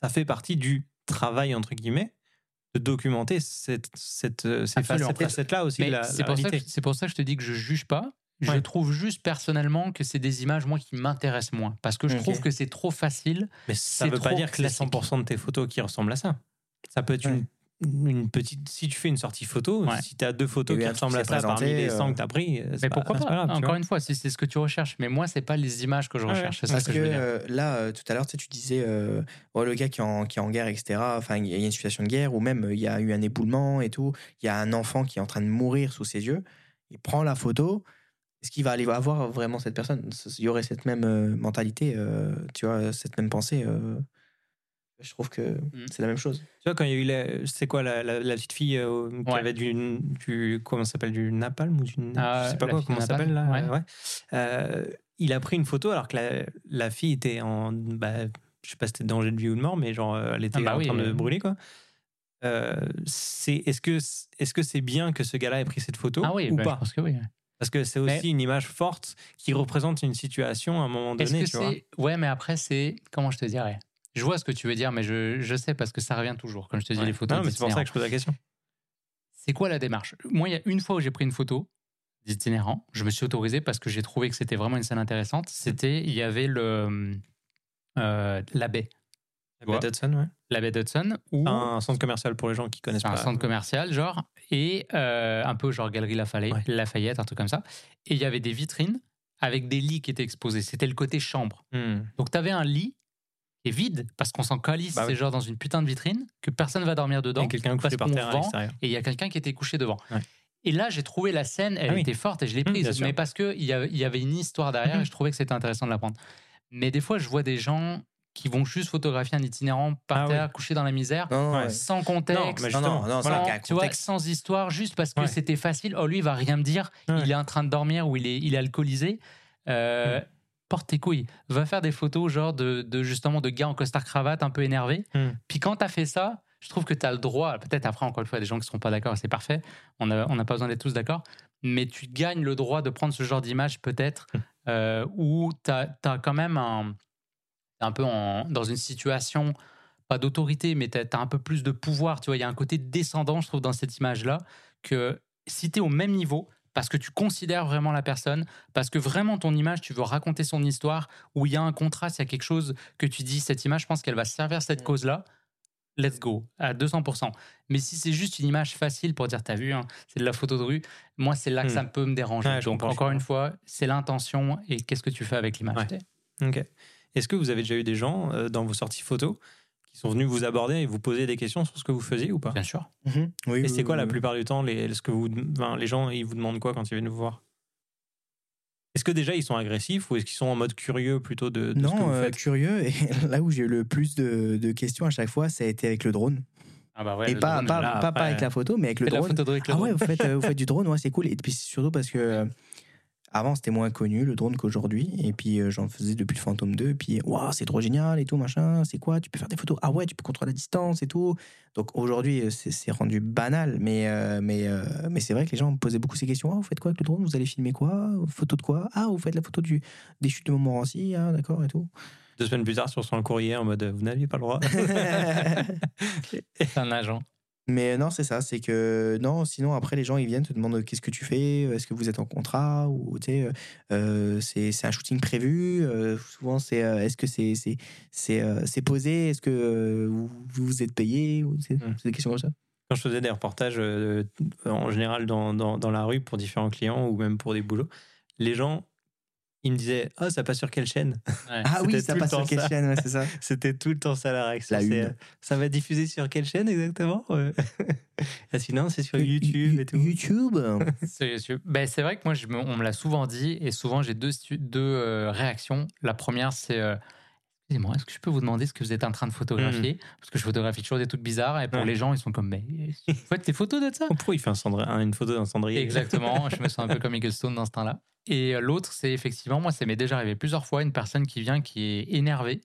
ça fait partie du travail, entre guillemets, de documenter cette, cette, euh, facettes-là aussi c'est pour, pour ça que je te dis que je juge pas. Je Ouais. trouve juste personnellement que c'est des images, moi, qui m'intéressent moins. Parce que je trouve que c'est trop facile. Mais ça C'est veut pas dire que les classique. 100% de tes photos qui ressemblent à ça. Ça peut être Ouais. une, une petite. Si tu fais une sortie photo, Ouais. si tu as deux photos qui ressemblent à ça parmi les 100 euh, que tu as pris, c'est Mais pas- pourquoi c'est pas, grave, Encore une fois, si c'est ce que tu recherches. Mais moi, c'est pas les images que je Ouais, recherche. c'est Parce que, que je veux dire. euh, là, euh, tout à l'heure, tu sais, tu disais, euh, oh, le gars qui est, en, qui est en guerre, etc., enfin, il y a une situation de guerre, ou même euh, il y a eu un éboulement et tout, il y a un enfant qui est en train de mourir sous ses yeux, il prend la photo, est-ce qu'il va aller voir vraiment cette personne Il y aurait cette même euh, mentalité, euh, tu vois, cette même pensée. euh, je trouve que Mm. c'est la même chose. Tu vois, quand il y a eu la. C'est quoi la, la, la petite fille euh, qui Ouais. avait du, du. Comment ça s'appelle Du napalm ou du. Ah, je sais pas quoi, comment ça s'appelle là napalm, ouais. ouais. Euh, il a pris une photo alors que la, la fille était en. Bah, je sais pas si c'était danger de vie ou de mort, mais genre, elle était Ah bah en oui, train de brûler, quoi. Euh, c'est est-ce que est-ce que c'est bien que ce gars-là ait pris cette photo Ah oui, ou bah, pas? je pense que oui. Parce que c'est aussi Mais- une image forte qui représente une situation à un moment donné, tu vois. Ouais, mais après, c'est. Comment je te dirais? Je vois ce que tu veux dire, mais je, je sais parce que ça revient toujours. Comme je te dis, Ouais. les photos. Non, mais c'est pour ça que je pose la question. C'est quoi la démarche? Moi, il y a une fois où j'ai pris une photo d'itinérant. Je me suis autorisé parce que j'ai trouvé que c'était vraiment une scène intéressante. C'était, il y avait le euh, la baie, La baie d'Hudson, ouais. la baie d'Hudson, où Un centre commercial pour les gens qui connaissent c'est un pas. centre commercial, genre, et euh, un peu genre Galerie Lafayette, Ouais. Lafayette, un truc comme ça. Et il y avait des vitrines avec des lits qui étaient exposés. C'était le côté chambre. Hmm. Donc, tu avais un lit qui est vide parce qu'on s'en calisse, Bah oui. c'est genre dans une putain de vitrine, que personne va dormir dedans. Et quelqu'un couché par terre vend, et il y a quelqu'un qui était couché devant. Ouais. Et là, j'ai trouvé la scène, elle Ah oui. était forte et je l'ai Mmh, prise, mais parce qu'il y, y avait une histoire derrière et je trouvais que c'était intéressant de la prendre. Mais des fois, je vois des gens qui vont juste photographier un itinérant par Ah oui. terre, couché dans la misère, Non, Ouais. ouais. sans contexte. Non, non, non, sans- tu vois, histoire, juste parce que Ouais. c'était facile. Oh, lui, il va rien me dire. Ouais. Il est en train de dormir ou il est, il est alcoolisé. Euh, Mm. Porte tes couilles. Va faire des photos, genre de, de justement de gars en costard-cravate, un peu énervé. Mm. Puis quand tu as fait ça, je trouve que tu as le droit. Peut-être après, encore une fois, il y a des gens qui ne seront pas d'accord, c'est parfait. On n'a on pas besoin d'être tous d'accord. Mais tu gagnes le droit de prendre ce genre d'image, peut-être, Mm. euh, où tu as, quand même un, un peu en- dans une situation, pas d'autorité, mais tu as, un peu plus de pouvoir. Tu vois, il y a un côté descendant, je trouve, dans cette image-là, que si tu es au même niveau, parce que tu considères vraiment la personne, parce que vraiment ton image, tu veux raconter son histoire, où il y a un contraste, il y a quelque chose que tu dis, cette image, je pense qu'elle va servir cette Mm. cause-là. Let's go, à 200%. Mais si c'est juste une image facile pour dire, t'as vu, hein, c'est de la photo de rue, moi, c'est là que ça peut me déranger. Ouais, Donc, encore une fois, c'est l'intention et qu'est-ce que tu fais avec l'image. Ouais. Ok. Est-ce que vous avez déjà eu des gens euh, dans vos sorties photos qui sont venus vous aborder et vous poser des questions sur ce que vous faisiez ou pas? Bien sûr. Mhm. Oui, Et oui, c'est quoi oui, la oui. plupart du temps les, ce que vous, les gens ils vous demandent quoi quand ils viennent vous voir? Est-ce que déjà ils sont agressifs ou est-ce qu'ils sont en mode curieux plutôt de, de ce que Non, vous euh, curieux. Et là où j'ai eu le plus de, de questions à chaque fois, ça a été avec le drone. Ah bah ouais, et pas, drone, pas, là, pas, avec la photo, mais avec le fais la drone. photo avec le Ah ouais, drone. vous faites, euh, vous faites du drone, ouais, c'est cool. Et puis surtout parce que euh, avant c'était moins connu le drone qu'aujourd'hui. Et puis euh, j'en faisais depuis le Phantom 2. Et puis waouh, c'est trop génial et tout, machin. C'est quoi? Tu peux faire des photos? Ah ouais, tu peux contrôler la distance et tout. Donc aujourd'hui, euh, c'est c'est rendu banal. Mais, euh, mais, euh, mais c'est vrai que les gens me posaient beaucoup ces questions. Ah, vous faites quoi avec le drone? Vous allez filmer quoi? Photo de quoi? Ah, vous faites la photo du, des chutes de Montmorency Ah, d'accord et tout. Deux semaines plus tard, sur son courrier en mode vous n'aviez pas le droit. C'est un agent. Mais non, c'est ça, c'est que non, sinon après les gens ils viennent te demandent qu'est-ce que tu fais, est-ce que vous êtes en contrat ou tu sais, euh, c'est c'est un shooting prévu, euh, souvent c'est euh, est-ce que c'est c'est c'est euh, c'est posé, est-ce que euh, vous vous êtes payé ou c'est Mm. c'est des questions comme ça. Quand je faisais des reportages euh, en général dans, dans, dans la rue pour différents clients ou même pour des boulots, les gens ils me disaient ah ça passe sur quelle chaîne? Ouais. Ah oui, ça passe sur quelle ça. chaîne, ouais, c'est ça. C'était tout le temps ça la réaction. La une. euh, ça va diffuser sur quelle chaîne exactement? Ah, Sinon c'est sur YouTube et tout. YouTube. C'est ben, c'est vrai que moi, je me- on me l'a souvent dit et souvent j'ai deux, deux euh, réactions. La première, c'est euh, Excusez-moi, est-ce que je peux vous demander ce que vous êtes en train de photographier Parce que je photographie toujours des trucs bizarres et pour Ouais. les gens, ils sont comme Mais vous faites des photos de ça? Oh, Pourquoi il fait un une photo d'un cendrier? Exactement, je me sens un peu comme Eaglestone dans ce temps-là. Et l'autre, c'est effectivement, moi, ça m'est déjà arrivé plusieurs fois, une personne qui vient qui est énervée.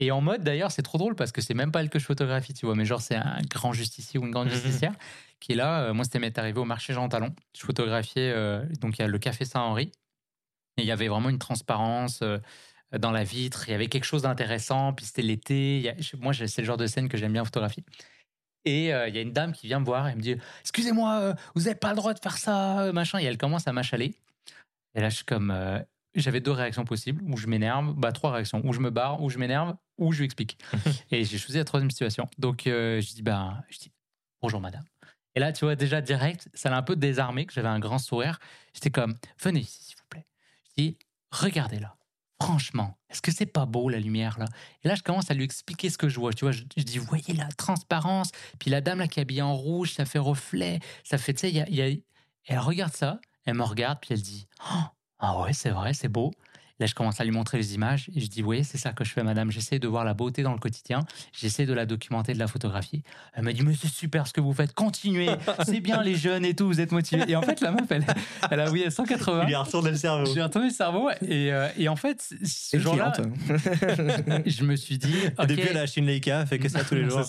Et en mode, d'ailleurs, c'est trop drôle parce que c'est même pas elle que je photographie, tu vois, mais genre, c'est un grand justicier ou une grande Mhm. justicière qui est là. Euh, moi, c'était m'est arrivé au marché Jean Talon. Je photographiais, euh, donc il y a le Café Saint-Henri. Et il y avait vraiment une transparence euh, dans la vitre. Il y avait quelque chose d'intéressant. Puis c'était l'été. A- Moi, c'est le genre de scène que j'aime bien photographier. Et euh, il y a une dame qui vient me voir et me dit Excusez-moi, vous n'avez pas le droit de faire ça, machin. Et elle commence à m'achaler. Et là, je suis comme. euh, j'avais deux réactions possibles, où je m'énerve, bah trois réactions, où je me barre, où je m'énerve, où je lui explique. et j'ai choisi la troisième situation. Donc euh, je dis bah, je dis bonjour madame. Et là, tu vois déjà direct, ça l'a un peu désarmé, que j'avais un grand sourire. J'étais comme venez ici s'il vous plaît. Je dis regardez là. Franchement, est-ce que c'est pas beau la lumière là? Et là, je commence à lui expliquer ce que je vois. Tu vois, je, je dis, voyez la transparence. Puis la dame là qui est habillée en rouge, ça fait reflet, ça fait, tu sais, il y a, il y a- Et elle regarde ça, elle me regarde, puis elle dit, Oh, ah ouais, c'est vrai, c'est beau. Là, je commence à lui montrer les images et je dis, oui, c'est ça que je fais, madame. J'essaie de voir la beauté dans le quotidien. J'essaie de la documenter, de la photographier. Elle m'a dit, mais c'est super ce que vous faites. Continuez. C'est bien les jeunes et tout. Vous êtes motivés. Et en fait, la meuf, elle, elle a oui, 180. Il lui a retourné le cerveau. J'ai retourné le cerveau et, euh, et en fait, ce C'est jour-là, cliente. je me suis dit, Et ok, Depuis, elle a acheté une Leica, elle fait que ça tous les jours.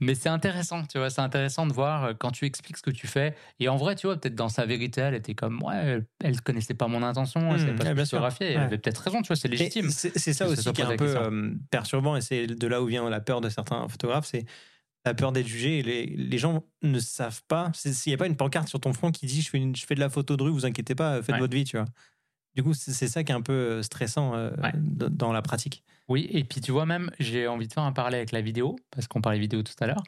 Mais c'est intéressant, tu vois, c'est intéressant de voir euh, quand tu expliques ce que tu fais. Et en vrai, tu vois, peut-être dans sa vérité, elle était comme, ouais, elle- elle connaissait pas mon intention, elle Hmm, savait pas ouais, bien je sûr. Elle Ouais. avait peut-être raison, tu vois, c'est légitime. C'est ça aussi qui est un peu euh, perturbant et c'est de là où vient la peur de certains photographes, c'est la peur d'être jugé. Et les, les gens ne savent pas. S'il n'y a pas une pancarte sur ton front qui dit je fais, une- je fais de la photo de rue, vous inquiétez pas, faites Ouais. votre vie, tu vois. Du coup, c'est ça qui est un peu euh, stressant euh, Ouais. dans la pratique. Oui, et puis tu vois, même, j'ai envie de faire un parallèle avec la vidéo, parce qu'on parlait vidéo tout à l'heure.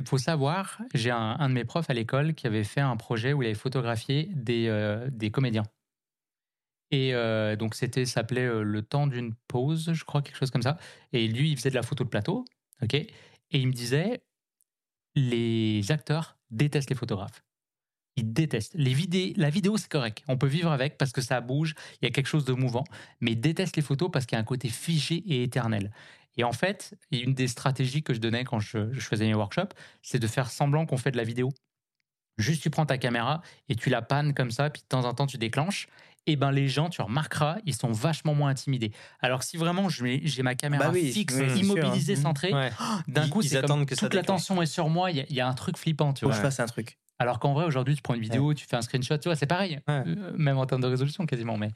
Il faut savoir, j'ai un, un de mes profs à l'école qui avait fait un projet où il avait photographié des, euh, des comédiens. Et euh, donc, c'était, s'appelait euh, Le temps d'une pause, je crois, quelque chose comme ça. Et lui, il faisait de la photo de plateau, ok? Et il me disait, les acteurs détestent les photographes. Ils détestent. Les vidéos, la vidéo, c'est correct. On peut vivre avec parce que ça bouge, il y a quelque chose de mouvant. Mais ils détestent les photos parce qu'il y a un côté figé et éternel. Et en fait, une des stratégies que je donnais quand je, je faisais mes workshops, c'est de faire semblant qu'on fait de la vidéo. Juste, tu prends ta caméra et tu la pannes comme ça, puis de temps en temps, tu déclenches. Et ben les gens, tu remarqueras, ils sont vachement moins intimidés. Alors si vraiment j'ai ma caméra Bah oui, fixe, oui, c'est sûr, immobilisée, hein. centrée, Ouais. d'un coup, ils c'est attendent comme que toute l'attention est sur moi. Il y, a- il y a un truc flippant, tu Faut que vois. je fasse un truc. Alors qu'en vrai, aujourd'hui, tu prends une vidéo, tu fais un screenshot, tu vois, c'est pareil. Ouais. Euh, même en termes de résolution, quasiment. Mais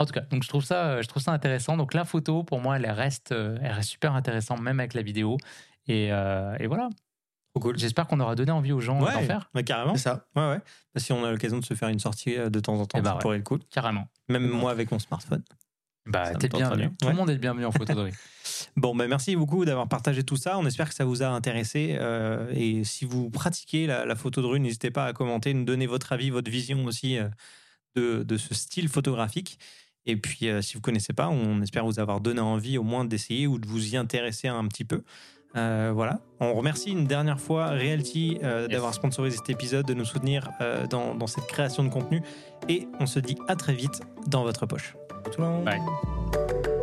en tout cas, donc je trouve ça, je trouve ça intéressant. Donc la photo, pour moi, elle reste, euh, elle reste super intéressante, même avec la vidéo. Et, euh, et voilà. Cool. J'espère qu'on aura donné envie aux gens d'en Ouais, faire. bah, carrément. C'est ça. Ouais, ouais. Bah, si on a l'occasion de se faire une sortie euh, de temps en temps, bah ça ouais. pourrait être cool. Carrément. Même moi avec mon smartphone. Bah, t'es bienvenu. bien. Tout Ouais. le monde est le bienvenu en photo de rue. Bon, bah, merci beaucoup d'avoir partagé tout ça. On espère que ça vous a intéressé. euh, et si vous pratiquez la, la photo de rue, n'hésitez pas à commenter, nous donner votre avis, votre vision aussi euh, de, de ce style photographique. Et puis, euh, si vous connaissez pas, on espère vous avoir donné envie au moins d'essayer ou de vous y intéresser un petit peu. Euh, voilà. On remercie une dernière fois Realty euh, Yes. d'avoir sponsorisé cet épisode, de nous soutenir euh, dans, dans cette création de contenu. Et on se dit à très vite dans votre poche. Tout le monde. Bye.